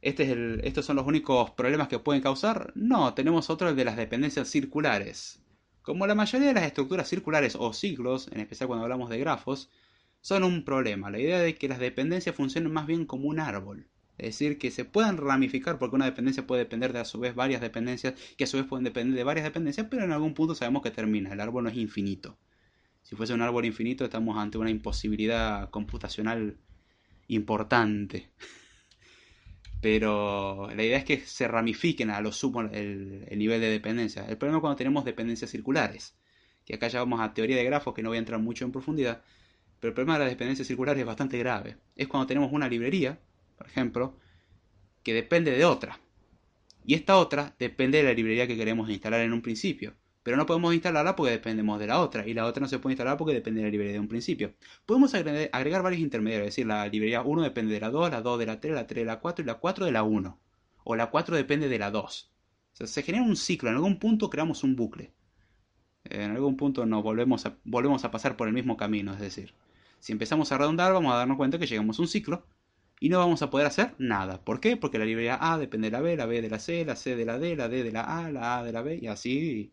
Este es el, ¿Estos son los únicos problemas que pueden causar? No, tenemos otro, de las dependencias circulares. Como la mayoría de las estructuras circulares o ciclos, en especial cuando hablamos de grafos, son un problema. La idea de que las dependencias funcionen más bien como un árbol. Es decir, que se puedan ramificar porque una dependencia puede depender de a su vez varias dependencias, que a su vez pueden depender de varias dependencias, pero en algún punto sabemos que termina. El árbol no es infinito. Si fuese un árbol infinito, estamos ante una imposibilidad computacional importante. (laughs) Pero la idea es que se ramifiquen a lo sumo el, el nivel de dependencia. El problema es cuando tenemos dependencias circulares. Que acá ya vamos a teoría de grafos, que no voy a entrar mucho en profundidad. Pero el problema de las dependencias circulares es bastante grave. Es cuando tenemos una librería por ejemplo, que depende de otra. Y esta otra depende de la librería que queremos instalar en un principio. Pero no podemos instalarla porque dependemos de la otra. Y la otra no se puede instalar porque depende de la librería de un principio. Podemos agregar, varios intermediarios. Es decir, la librería 1 depende de la 2, la 2 de la 3, la 3 de la 4 y la 4 de la 1. O la 4 depende de la 2. O sea, se genera un ciclo. En algún punto creamos un bucle. En algún punto nos volvemos a, volvemos a pasar por el mismo camino. Es decir, si empezamos a redondar vamos a darnos cuenta que llegamos a un ciclo y no vamos a poder hacer nada. ¿Por qué? Porque la librería A depende de la B, la B de la C, la C de la D, la D de la A, la A de la B y así.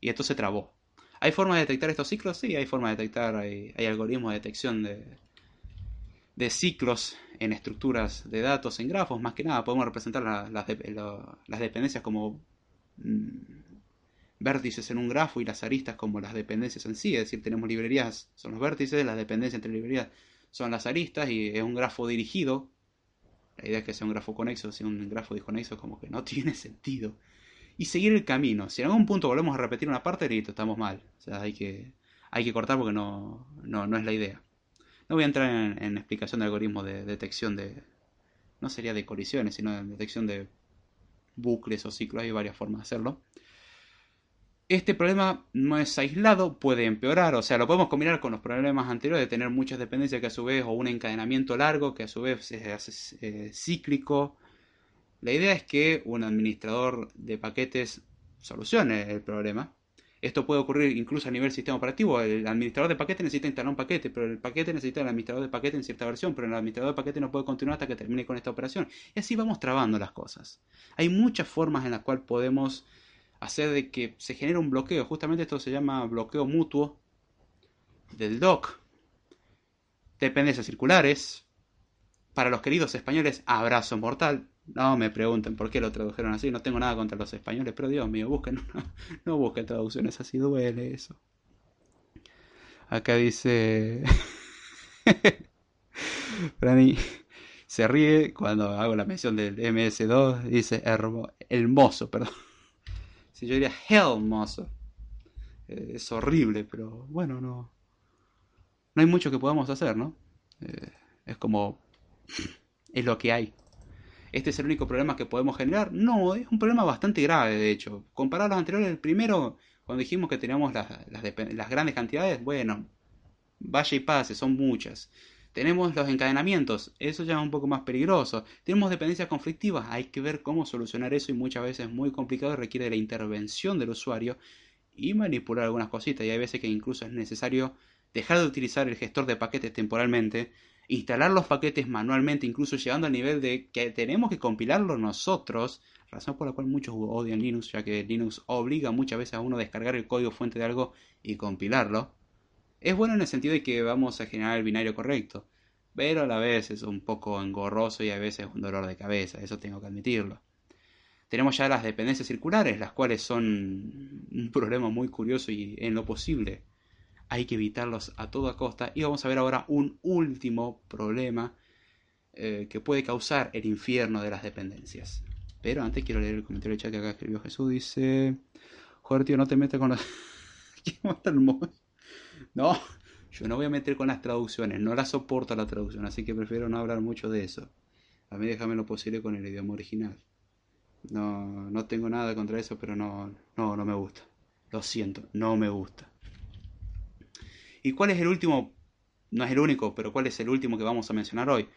Y esto se trabó. ¿Hay forma de detectar estos ciclos? Sí, hay forma de detectar, hay, algoritmos de detección de, de ciclos en estructuras de datos, en grafos, más que nada. Podemos representar las, dependencias como mm, vértices en un grafo y las aristas como las dependencias en sí. Es decir, tenemos librerías, son los vértices, las dependencias entre librerías son las aristas y es un grafo dirigido. La idea es que sea un grafo conexo, si un grafo desconexo como que no (laughs) tiene sentido. Y seguir el camino. Si en algún punto volvemos a repetir una parte, listo, estamos mal. O sea, hay que, hay que cortar porque no, no, es la idea. No voy a entrar en, explicación de algoritmos de detección de... No sería de colisiones, sino de detección de bucles o ciclos. Hay varias formas de hacerlo. Este problema no es aislado, puede empeorar, o sea, lo podemos combinar con los problemas anteriores de tener muchas dependencias que a su vez, o un encadenamiento largo que a su vez hace eh, cíclico. La idea es que un administrador de paquetes solucione el problema. Esto puede ocurrir incluso a nivel sistema operativo. El administrador de paquete necesita instalar un paquete, pero el paquete necesita el administrador de paquete en cierta versión, pero el administrador de paquete no puede continuar hasta que termine con esta operación. Y así vamos trabando las cosas. Hay muchas formas en las cuales podemos hacer de que se genere un bloqueo. Justamente esto se llama bloqueo mutuo del doc. Dependencias circulares. Para los queridos españoles, abrazo mortal. No me pregunten por qué lo tradujeron así. No tengo nada contra los españoles, pero Dios mío, busquen, (laughs) no, busquen traducciones así, duele eso. Acá dice. (laughs) Franny se ríe cuando hago la mención del MS2. Dice hermoso, perdón. Si yo diría hermoso. Eh, es horrible, pero bueno, no. No hay mucho que podamos hacer, ¿no? Eh, es como. Es lo que hay. ¿Este es el único problema que podemos generar? No, es un problema bastante grave, de hecho. Comparado a los anteriores, el primero, cuando dijimos que teníamos las, las grandes cantidades, bueno, vaya y pase, son muchas. Tenemos los encadenamientos, eso ya es un poco más peligroso. Tenemos dependencias conflictivas, hay que ver cómo solucionar eso y muchas veces es muy complicado y requiere la intervención del usuario y manipular algunas cositas. Y hay veces que incluso es necesario dejar de utilizar el gestor de paquetes temporalmente, instalar los paquetes manualmente, incluso llegando al nivel de que tenemos que compilarlo nosotros, razón por la cual muchos odian Linux, ya que Linux obliga muchas veces a uno a descargar el código fuente de algo y compilarlo. Es bueno en el sentido de que vamos a generar el binario correcto, pero a la vez es un poco engorroso y a veces un dolor de cabeza, eso tengo que admitirlo. Tenemos ya las dependencias circulares, las cuales son un problema muy curioso y en lo posible hay que evitarlos a toda costa. Y vamos a ver ahora un último problema eh, que puede causar el infierno de las dependencias. Pero antes quiero leer el comentario de chat que acá escribió Jesús. Dice, joder tío, no te metas con las... (laughs) No, (laughs) yo no voy a meter con las traducciones, no la soporto la traducción, así que prefiero no hablar mucho de eso. A mí déjame lo posible con el idioma original. No, no tengo nada contra eso, pero no, no, no me gusta. Lo siento, no me gusta. ¿Y cuál es el último? No es el único, pero cuál es el último que vamos a mencionar hoy?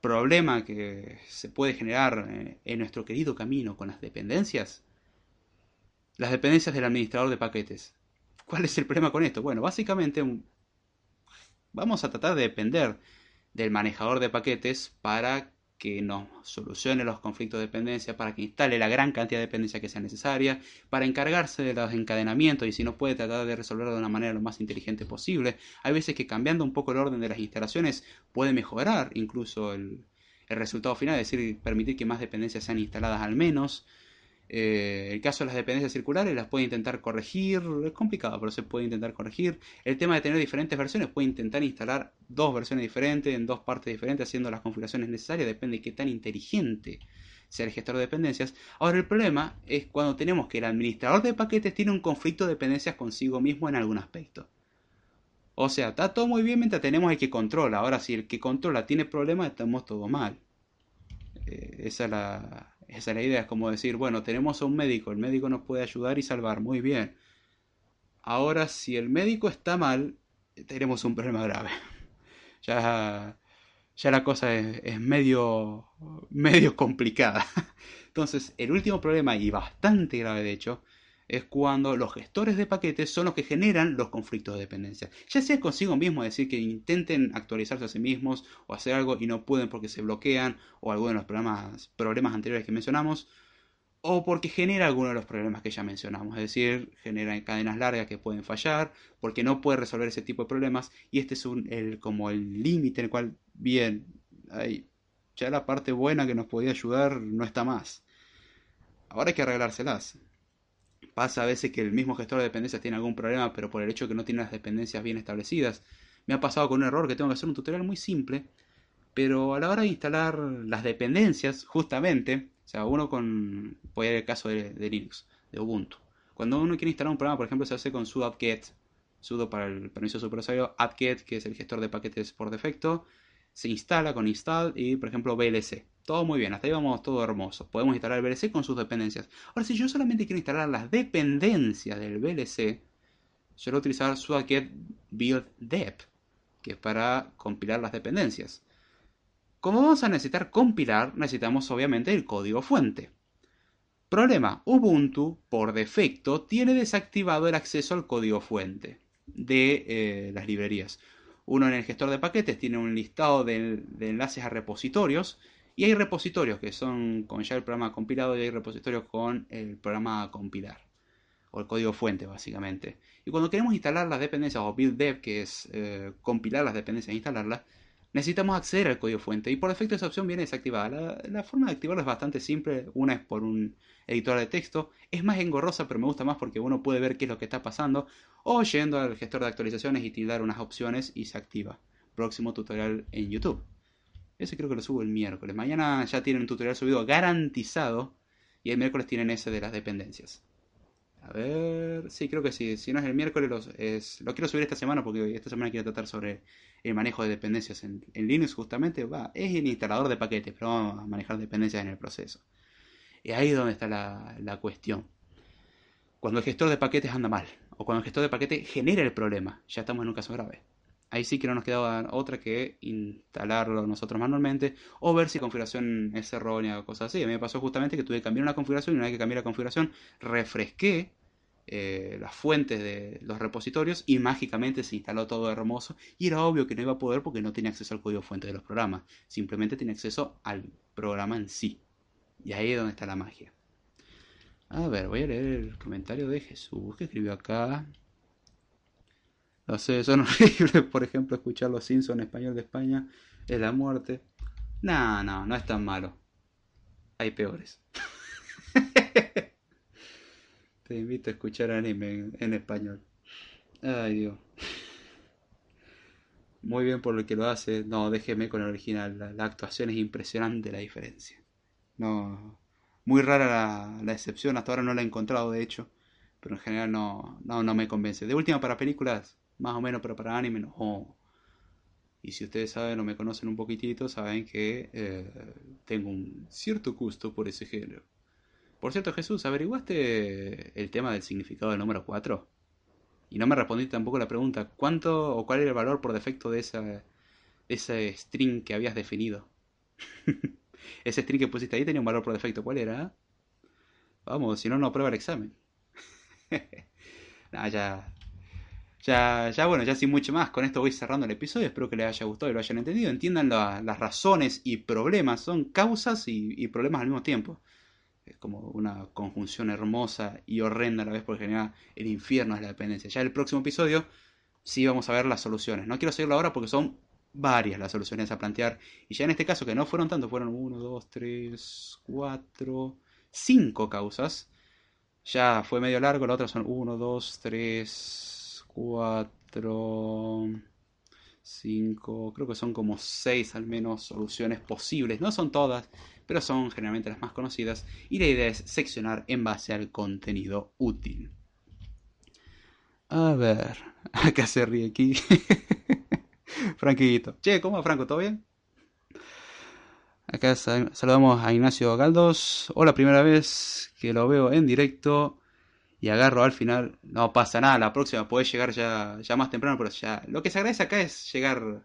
Problema que se puede generar en nuestro querido camino con las dependencias. Las dependencias del administrador de paquetes. ¿Cuál es el problema con esto? Bueno, básicamente vamos a tratar de depender del manejador de paquetes para que nos solucione los conflictos de dependencia, para que instale la gran cantidad de dependencia que sea necesaria, para encargarse de los encadenamientos y si no puede tratar de resolverlo de una manera lo más inteligente posible. Hay veces que cambiando un poco el orden de las instalaciones puede mejorar incluso el, el resultado final, es decir, permitir que más dependencias sean instaladas al menos. Eh, el caso de las dependencias circulares las puede intentar corregir, es complicado, pero se puede intentar corregir. El tema de tener diferentes versiones, puede intentar instalar dos versiones diferentes en dos partes diferentes haciendo las configuraciones necesarias, depende de qué tan inteligente sea el gestor de dependencias. Ahora el problema es cuando tenemos que el administrador de paquetes tiene un conflicto de dependencias consigo mismo en algún aspecto. O sea, está todo muy bien mientras tenemos el que controla. Ahora, si el que controla tiene problemas, estamos todo mal. Eh, esa es la, esa es la idea, es como decir, bueno, tenemos a un médico, el médico nos puede ayudar y salvar, muy bien. Ahora, si el médico está mal, tenemos un problema grave. (laughs) Ya, ya la cosa es, medio, medio complicada. (laughs) Entonces, el último problema, y bastante grave de hecho, es cuando los gestores de paquetes son los que generan los conflictos de dependencia. Ya sea consigo mismo, es decir, que intenten actualizarse a sí mismos o hacer algo y no pueden porque se bloquean o alguno de los problemas, anteriores que mencionamos, o porque genera alguno de los problemas que ya mencionamos, es decir, genera cadenas largas que pueden fallar, porque no puede resolver ese tipo de problemas y este es un, el, como el límite en el cual, bien, ya la parte buena que nos podía ayudar no está más. Ahora hay que arreglárselas. Pasa a veces que el mismo gestor de dependencias tiene algún problema, pero por el hecho de que no tiene las dependencias bien establecidas. Me ha pasado con un error que tengo que hacer un tutorial muy simple, pero a la hora de instalar las dependencias, justamente, o sea, uno con, voy a ir el caso de, Linux, de Ubuntu. Cuando uno quiere instalar un programa, por ejemplo, se hace con sudo apt-get, sudo para el permiso superusuario, apt-get, que es el gestor de paquetes por defecto, se instala con install y, por ejemplo, VLC. Todo muy bien, hasta ahí vamos todo hermoso. Podemos instalar el VLC con sus dependencias. Ahora, si yo solamente quiero instalar las dependencias del VLC, suelo utilizar sudo-get build dep, que es para compilar las dependencias. Como vamos a necesitar compilar, necesitamos obviamente el código fuente. Problema, Ubuntu por defecto tiene desactivado el acceso al código fuente de eh, las librerías. Uno en el gestor de paquetes tiene un listado de, enlaces a repositorios y hay repositorios que son con ya el programa compilado y hay repositorios con el programa compilar o el código fuente básicamente. Y cuando queremos instalar las dependencias o build dev, que es eh, compilar las dependencias e instalarlas, necesitamos acceder al código fuente y por defecto esa opción viene desactivada. La, forma de activarlo es bastante simple. Una es por un editor de texto. Es más engorrosa, pero me gusta más porque uno puede ver qué es lo que está pasando. O yendo al gestor de actualizaciones y tildar unas opciones y se activa. Próximo tutorial en YouTube. Ese creo que lo subo el miércoles. Mañana ya tienen un tutorial subido garantizado. Y el miércoles tienen ese de las dependencias. A ver, sí, creo que sí. Si no es el miércoles, lo quiero subir esta semana porque esta semana quiero tratar sobre el manejo de dependencias en, Linux justamente. Va, es el instalador de paquetes, pero vamos a manejar dependencias en el proceso. Y ahí es donde está la, la cuestión. Cuando el gestor de paquetes anda mal, o cuando el gestor de paquetes genera el problema, ya estamos en un caso grave. Ahí sí que no nos quedaba otra que instalarlo nosotros manualmente o ver si la configuración es errónea o cosas así. A mí me pasó justamente que tuve que cambiar una configuración y una vez que cambié la configuración refresqué eh, las fuentes de los repositorios y mágicamente se instaló todo hermoso y era obvio que no iba a poder porque no tenía acceso al código fuente de los programas, simplemente tenía acceso al programa en sí. Y ahí es donde está la magia. A ver, voy a leer el comentario de Jesús que escribió acá. No sé, son (laughs) horribles, por ejemplo, escuchar los Simpsons en español de España es la muerte. No, no, no es tan malo. Hay peores. (laughs) Te invito a escuchar anime en, español. Ay, Dios. Muy bien por lo que lo hace. No, déjeme con el original. La, actuación es impresionante la diferencia. No. Muy rara la, la, excepción. Hasta ahora no la he encontrado, de hecho. Pero en general no, no, no me convence. De última, para películas, más o menos, pero para anime no. Y si ustedes saben o me conocen un poquitito, saben que eh, tengo un cierto gusto por ese género. Por cierto, Jesús, ¿averiguaste el tema del significado del número 4? Y no me respondiste tampoco la pregunta, ¿cuánto o cuál era el valor por defecto de esa, ese string que habías definido? (laughs) ese string que pusiste ahí tenía un valor por defecto, ¿cuál era? Vamos, si no, no aprueba el examen. (laughs) nah, ya, ya, ya bueno, ya sin mucho más, con esto voy cerrando el episodio, espero que les haya gustado y lo hayan entendido, entiendan las razones y problemas, son causas y, problemas al mismo tiempo. Es como una conjunción hermosa y horrenda a la vez porque genera el infierno de la dependencia. Ya el próximo episodio sí vamos a ver las soluciones. No quiero seguirlo ahora porque son varias las soluciones a plantear. Y ya en este caso, que no fueron tantos, fueron 1, 2, 3, 4, 5 causas. Ya fue medio largo, la otra son 1, 2, 3, 4, 5, creo que son como 6 al menos soluciones posibles. No son todas, pero son generalmente las más conocidas. Y la idea es seccionar en base al contenido útil. A ver, (laughs) acá se ríe aquí. (laughs) Franquito. Che, ¿cómo va Franco? ¿Todo bien? Acá saludamos a Ignacio Galdos. Hola, primera vez que lo veo en directo y agarro al final, no pasa nada, la próxima puede llegar ya, ya más temprano, pero ya lo que se agradece acá es llegar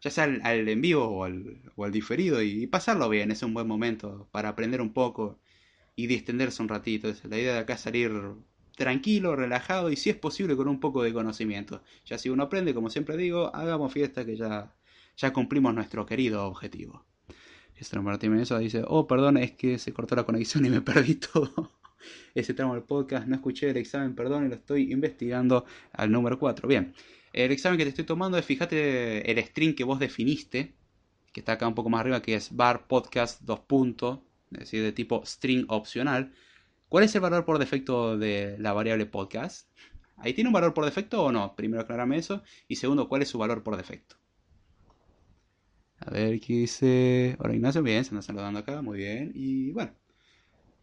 ya sea al, en vivo o al, o al diferido y, pasarlo bien, es un buen momento para aprender un poco y distenderse un ratito. la idea de acá es salir tranquilo, relajado y si es posible con un poco de conocimiento. Ya si uno aprende, como siempre digo, hagamos fiesta que ya, ya cumplimos nuestro querido objetivo. Este Martín dice, oh, perdón, es que se cortó la conexión y me perdí todo ese tramo del podcast, no escuché el examen, perdón, y lo estoy investigando al número 4. Bien, el examen que te estoy tomando es, fíjate el string que vos definiste, que está acá un poco más arriba, que es bar podcast 2 puntos, es decir, de tipo string opcional. ¿Cuál es el valor por defecto de la variable podcast? ¿Ahí tiene un valor por defecto o no? Primero aclarame eso. Y segundo, ¿cuál es su valor por defecto? A ver qué dice. Hola Ignacio, bien, se anda saludando acá, muy bien. Y bueno,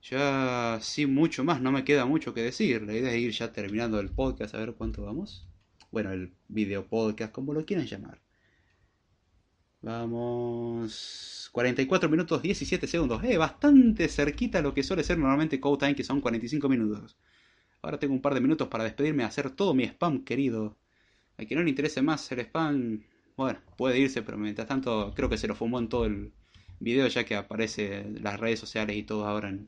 ya sin mucho más, no me queda mucho que decir. La idea es ir ya terminando el podcast, a ver cuánto vamos. Bueno, el video podcast, como lo quieran llamar. Vamos. 44 minutos 17 segundos. Eh, bastante cerquita a lo que suele ser normalmente Code Time, que son 45 minutos. Ahora tengo un par de minutos para despedirme, hacer todo mi spam querido. A quien no le interese más el spam, bueno, puede irse, pero mientras tanto creo que se lo fumó en todo el video ya que aparece las redes sociales y todo ahora en,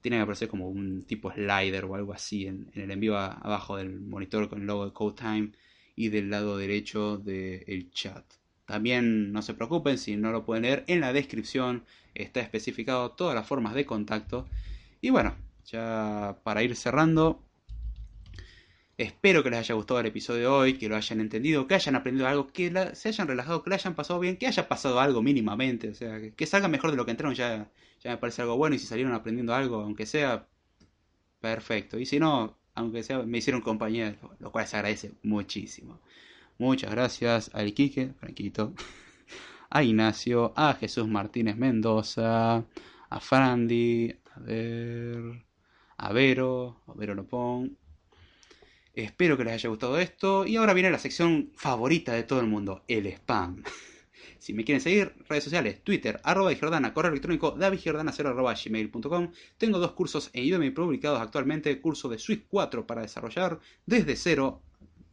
tiene que aparecer como un tipo slider o algo así en, el envío abajo del monitor con el logo de Code Time y del lado derecho del chat. También no se preocupen si no lo pueden leer, en la descripción está especificado todas las formas de contacto. Y bueno, ya para ir cerrando, Espero que les haya gustado el episodio de hoy, que lo hayan entendido, que hayan aprendido algo, que se hayan relajado, que le hayan pasado bien, que haya pasado algo mínimamente. O sea, que, salga mejor de lo que entraron ya, ya me parece algo bueno. Y si salieron aprendiendo algo, aunque sea, perfecto. Y si no, aunque sea, me hicieron compañía, lo, cual se agradece muchísimo. Muchas gracias a Quique, Franquito, (laughs) a Ignacio, a Jesús Martínez Mendoza, a Frandi, a ver, a Vero, a Vero Lopón, Espero que les haya gustado esto. Y ahora viene la sección favorita de todo el mundo, el spam. (laughs) Si me quieren seguir, redes sociales, Twitter, arroba Jordana, correo electrónico, davidjordana0 arroba gmail.com. Tengo dos cursos en Udemy publicados actualmente, curso de Swift 4 para desarrollar desde cero,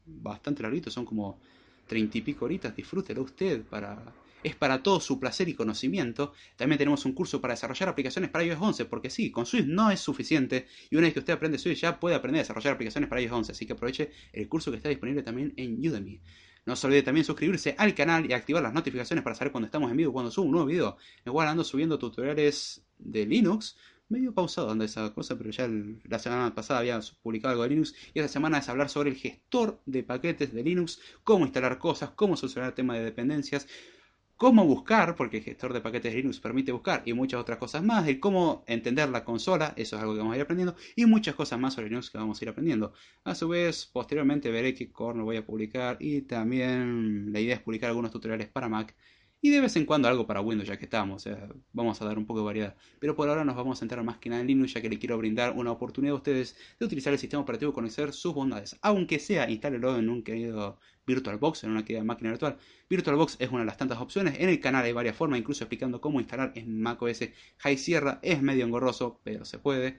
bastante larguito, son como treinta y pico horitas, disfrútelo usted para es para todo su placer y conocimiento. También tenemos un curso para desarrollar aplicaciones para iOS 11, porque sí, con Swift no es suficiente y una vez que usted aprende Swift ya puede aprender a desarrollar aplicaciones para iOS 11, así que aproveche el curso que está disponible también en Udemy. No se olvide también suscribirse al canal y activar las notificaciones para saber cuando estamos en vivo, cuando subo un nuevo video. Igual ando subiendo tutoriales de Linux, medio pausado ando esa cosa, pero ya la semana pasada había publicado algo de Linux y esta semana es hablar sobre el gestor de paquetes de Linux, cómo instalar cosas, cómo solucionar el tema de dependencias cómo buscar, porque el gestor de paquetes Linux permite buscar y muchas otras cosas más, el cómo entender la consola, eso es algo que vamos a ir aprendiendo, y muchas cosas más sobre Linux que vamos a ir aprendiendo. A su vez, posteriormente veré qué corno voy a publicar y también la idea es publicar algunos tutoriales para Mac y de vez en cuando algo para Windows ya que estamos, sea, vamos a dar un poco de variedad. Pero por ahora nos vamos a centrar más que nada en Linux ya que le quiero brindar una oportunidad a ustedes de utilizar el sistema operativo y conocer sus bondades. Aunque sea, instálelo en un querido VirtualBox, en una máquina virtual. VirtualBox es una de las tantas opciones. En el canal hay varias formas, incluso explicando cómo instalar en macOS High Sierra. Es medio engorroso, pero se puede.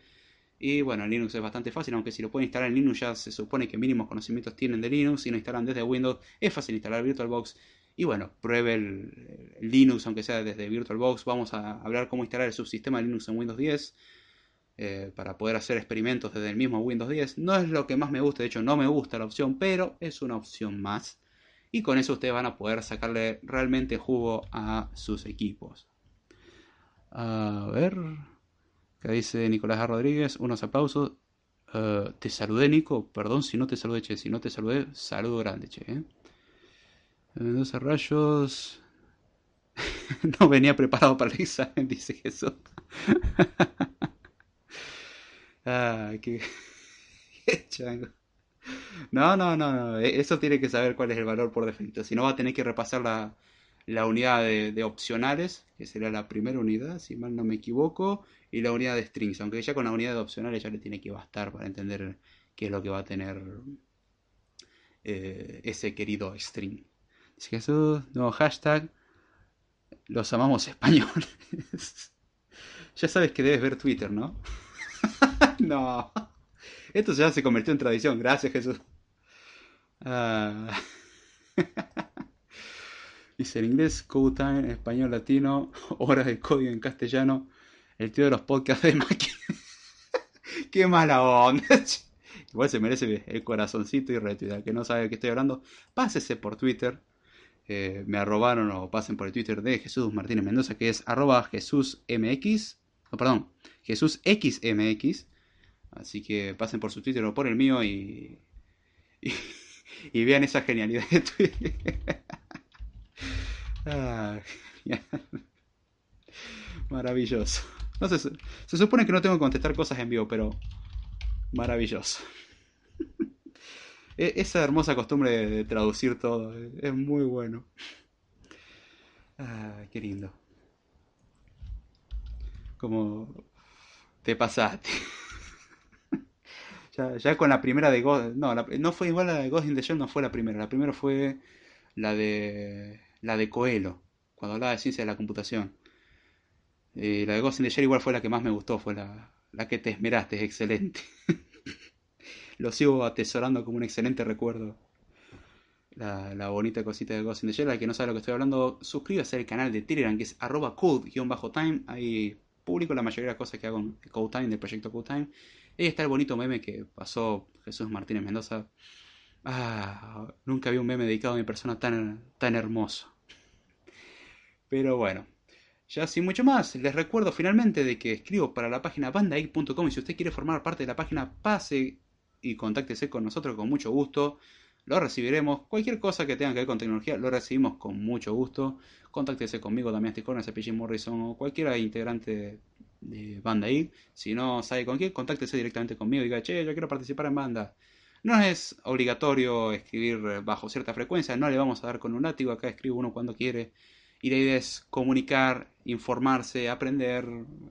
Y bueno, en Linux es bastante fácil, aunque si lo pueden instalar en Linux ya se supone que mínimos conocimientos tienen de Linux. Si lo instalan desde Windows, es fácil instalar VirtualBox y bueno, pruebe el, Linux, aunque sea desde VirtualBox. Vamos a hablar cómo instalar el subsistema Linux en Windows 10. Eh, para poder hacer experimentos desde el mismo Windows 10. No es lo que más me gusta, de hecho no me gusta la opción, pero es una opción más. Y con eso ustedes van a poder sacarle realmente jugo a sus equipos. A ver, ¿qué dice Nicolás Rodríguez? Unos aplausos. Uh, te saludé, Nico. Perdón si no te saludé, che. Si no te saludé, saludo grande, che. ¿eh? 12 rayos. (laughs) no venía preparado para el examen, (laughs) dice Jesús. Ah, qué... (laughs) chango. No, no, no, no. E, eso tiene que saber cuál es el valor por defecto. Si no, va a tener que repasar la, la unidad de, de, opcionales, que será la primera unidad, si mal no me equivoco, y la unidad de strings. Aunque ya con la unidad de opcionales ya le tiene que bastar para entender qué es lo que va a tener eh, ese querido string. Jesús, nuevo hashtag. Los amamos españoles. (laughs) ya sabes que debes ver Twitter, ¿no? (laughs) no. Esto ya se convirtió en tradición. Gracias, Jesús. Ah. (laughs) Dice en inglés, code time, español, latino, (laughs) horas de código en castellano, el tío de los podcasts de máquina. Qué mala onda. Igual se merece el corazoncito y retweet. que no sabe de qué estoy hablando, pásese por Twitter eh, me arrobaron o pasen por el Twitter de Jesús Martínez Mendoza, que es arroba Jesús MX, perdón, Jesús XMX. Así que pasen por su Twitter o por el mío y, y, (laughs) vean esa genialidad de Twitter. (laughs) Ah, maravilloso. No sé, se supone que no tengo que contestar cosas en vivo, pero maravilloso. (laughs) E, esa hermosa costumbre de traducir todo es muy bueno. Ah, qué lindo. Como te pasaste. Ya, con la primera de Ghost. No, no fue igual la de Ghost in the Shell, no fue la primera. La primera fue la de. La de Coelho. cuando hablaba de ciencia de la computación. Eh, la de Ghost in the Shell igual fue la que más me gustó, fue la, la que te esmeraste, es excelente. (laughs) Lo sigo atesorando como un excelente recuerdo. La, bonita cosita de Ghost in the Shell. Al que no sabe lo que estoy hablando, suscríbase al canal de Telegram que es arroba code-time. Ahí publico la mayoría de las cosas que hago en Code del proyecto Code Time. Ahí está el bonito meme que pasó Jesús Martínez Mendoza. Ah, nunca vi un meme dedicado a mi persona tan, tan hermoso. Pero bueno, ya sin mucho más, les recuerdo finalmente de que escribo para la página bandaik.com y si usted quiere formar parte de la página, pase y contáctese con nosotros con mucho gusto. Lo recibiremos. Cualquier cosa que tenga que ver con tecnología, lo recibimos con mucho gusto. Contáctese conmigo, también CPG Morrison o cualquiera integrante de Banda Si no sabe con quién, contáctese directamente conmigo y diga, che, yo quiero participar en banda. No es obligatorio escribir bajo cierta frecuencia, no le vamos a dar con un látigo, acá escribo uno cuando quiere. Y la idea es comunicar, informarse, aprender.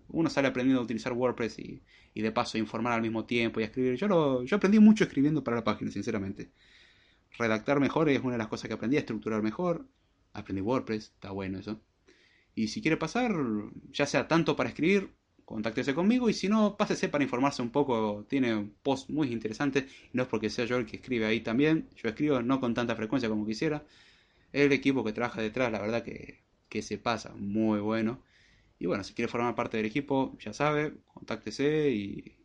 Uno sale aprendiendo a utilizar WordPress y, y de paso informar al mismo tiempo y escribir. Yo, lo, yo aprendí mucho escribiendo para la página, sinceramente. Redactar mejor es una de las cosas que aprendí, estructurar mejor. Aprendí WordPress, está bueno eso. Y si quiere pasar, ya sea tanto para escribir, contáctese conmigo y si no, pásese para informarse un poco. Tiene un post muy interesante. No es porque sea yo el que escribe ahí también. Yo escribo no con tanta frecuencia como quisiera el equipo que trabaja detrás, la verdad que, se pasa muy bueno. Y bueno, si quiere formar parte del equipo, ya sabe, contáctese y,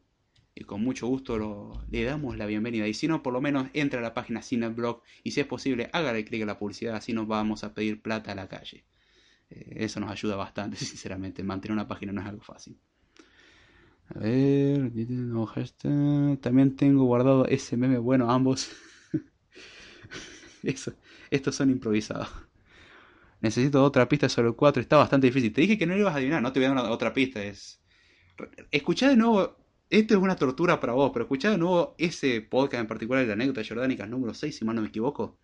con mucho gusto le damos la bienvenida. Y si no, por lo menos entre a la página Blog y si es posible, hágale clic a la publicidad, así nos vamos a pedir plata a la calle. Eh, eso nos ayuda bastante, (laughs) sinceramente. Mantener una página no es algo fácil. A ver, también tengo guardado ese meme, bueno, ambos. (laughs) Eso, estos son improvisados. Necesito otra pista sobre el 4. Está bastante difícil. Te dije que no lo ibas a adivinar. No te voy a dar otra pista. Es... Escuchá de nuevo. Esto es una tortura para vos. Pero escuchá de nuevo ese podcast en particular de la anécdota jordánica número 6, si mal no me equivoco.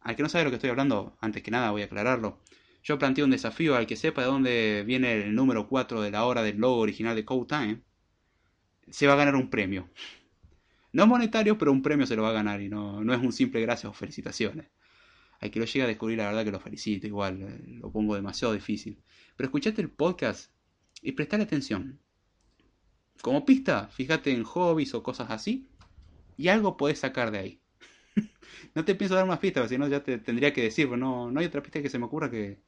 Al que no sabe lo que estoy hablando, antes que nada voy a aclararlo. Yo planteé un desafío al que sepa de dónde viene el número 4 de la hora del logo original de Code Time. Se va a ganar un premio. No monetario, pero un premio se lo va a ganar y no, no es un simple gracias o felicitaciones. Hay que lo llegue a descubrir, la verdad que lo felicito, igual, eh, lo pongo demasiado difícil. Pero escuchate el podcast y prestale atención. Como pista, fíjate en hobbies o cosas así y algo podés sacar de ahí. (laughs) no te pienso dar más pistas, si no ya te tendría que decir, pero no, no hay otra pista que se me ocurra que,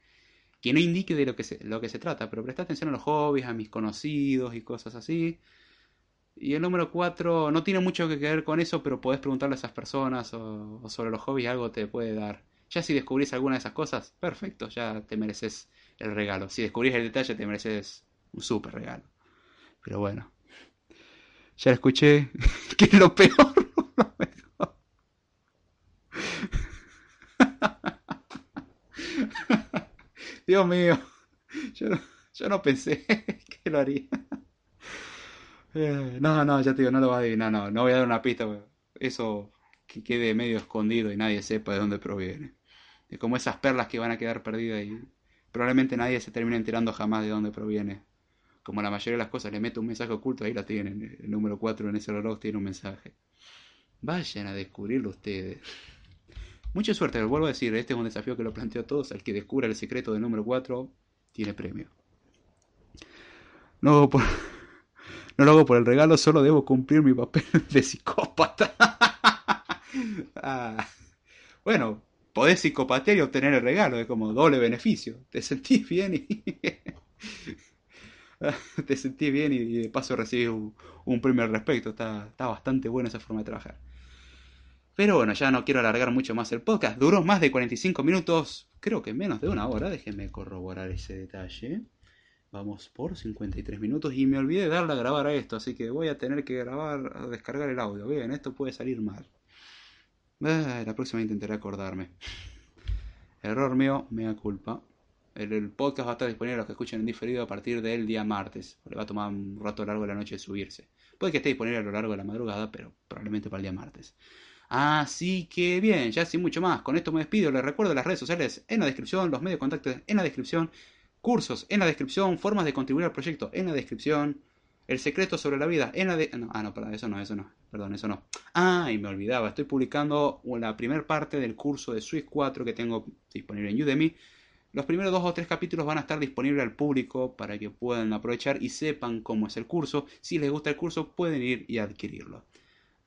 que no indique de lo que, se, lo que se trata. Pero presta atención a los hobbies, a mis conocidos y cosas así. Y el número 4 no tiene mucho que ver con eso, pero podés preguntarle a esas personas o, sobre los hobbies, algo te puede dar. Ya si descubrís alguna de esas cosas, perfecto, ya te mereces el regalo. Si descubrís el detalle, te mereces un súper regalo. Pero bueno, ya escuché, (laughs) que es lo peor. (laughs) Dios mío, (laughs) yo yo no pensé (laughs) que lo haría. Eh, no, no, ya te digo, no lo vas a adivinar, no, no voy a dar una pista, eso que quede medio escondido y nadie sepa de dónde proviene. Es como esas perlas que van a quedar perdidas y probablemente nadie se termine enterando jamás de dónde proviene. Como la mayoría de las cosas le meto un mensaje oculto, ahí la tienen. El número 4 en ese reloj tiene un mensaje. Vayan a descubrirlo ustedes. Mucha suerte, lo vuelvo a decir, este es un desafío que lo planteo a todos. El que descubra el secreto del número 4 tiene premio. (laughs) No, lo hago por el regalo, solo debo cumplir mi papel (laughs) de psicópata. (laughs) Ah, bueno, podés psicopatear y obtener el regalo, es como doble beneficio. Te sentís bien y. te sentís bien y, de paso recibís un, premio al respecto. Está bastante buena esa forma de trabajar. Pero bueno, ya no quiero alargar mucho más el podcast. Duró más de 45 minutos, creo que menos de una hora. Déjenme corroborar ese detalle. Vamos por 53 minutos y me olvidé de darle a grabar a esto, así que voy a tener que grabar, descargar el audio. Bien, esto puede salir mal. Ah, la próxima intentaré acordarme. Error mío, me da culpa. El, podcast va a estar disponible a los que escuchen en diferido a partir del día martes. Le va a tomar un rato largo de la noche de subirse. Puede que esté disponible a lo largo de la madrugada, pero probablemente para el día martes. Así que bien, ya sin mucho más. Con esto me despido. Les recuerdo las redes sociales en la descripción, los medios de contacto en la descripción cursos en la descripción, formas de contribuir al proyecto en la descripción, el secreto sobre la vida en la de... No, ah, no, perdón, eso no, eso no, perdón, eso no. Ah, y me olvidaba, estoy publicando la primera parte del curso de Swift 4 que tengo disponible en Udemy. Los primeros dos o tres capítulos van a estar disponibles al público para que puedan aprovechar y sepan cómo es el curso. Si les gusta el curso, pueden ir y adquirirlo.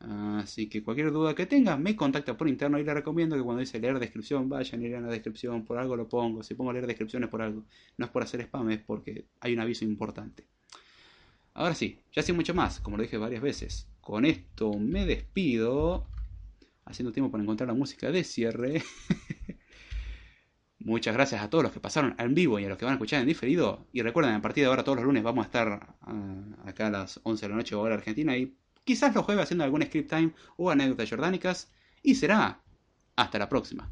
Así que cualquier duda que tengan, me contacta por interno y les recomiendo que cuando dice leer descripción, vayan y lean la descripción, por algo lo pongo, si pongo leer descripciones por algo, no es por hacer spam, es porque hay un aviso importante. Ahora sí, ya sin mucho más, como lo dije varias veces, con esto me despido, haciendo tiempo para encontrar la música de cierre. (laughs) Muchas gracias a todos los que pasaron en vivo y a los que van a escuchar en diferido. Y recuerden, a partir de ahora todos los lunes vamos a estar ah, acá a las 11 de la noche hora argentina y Quizás los jueves haciendo algún script time o anécdotas jordánicas. Y será hasta la próxima.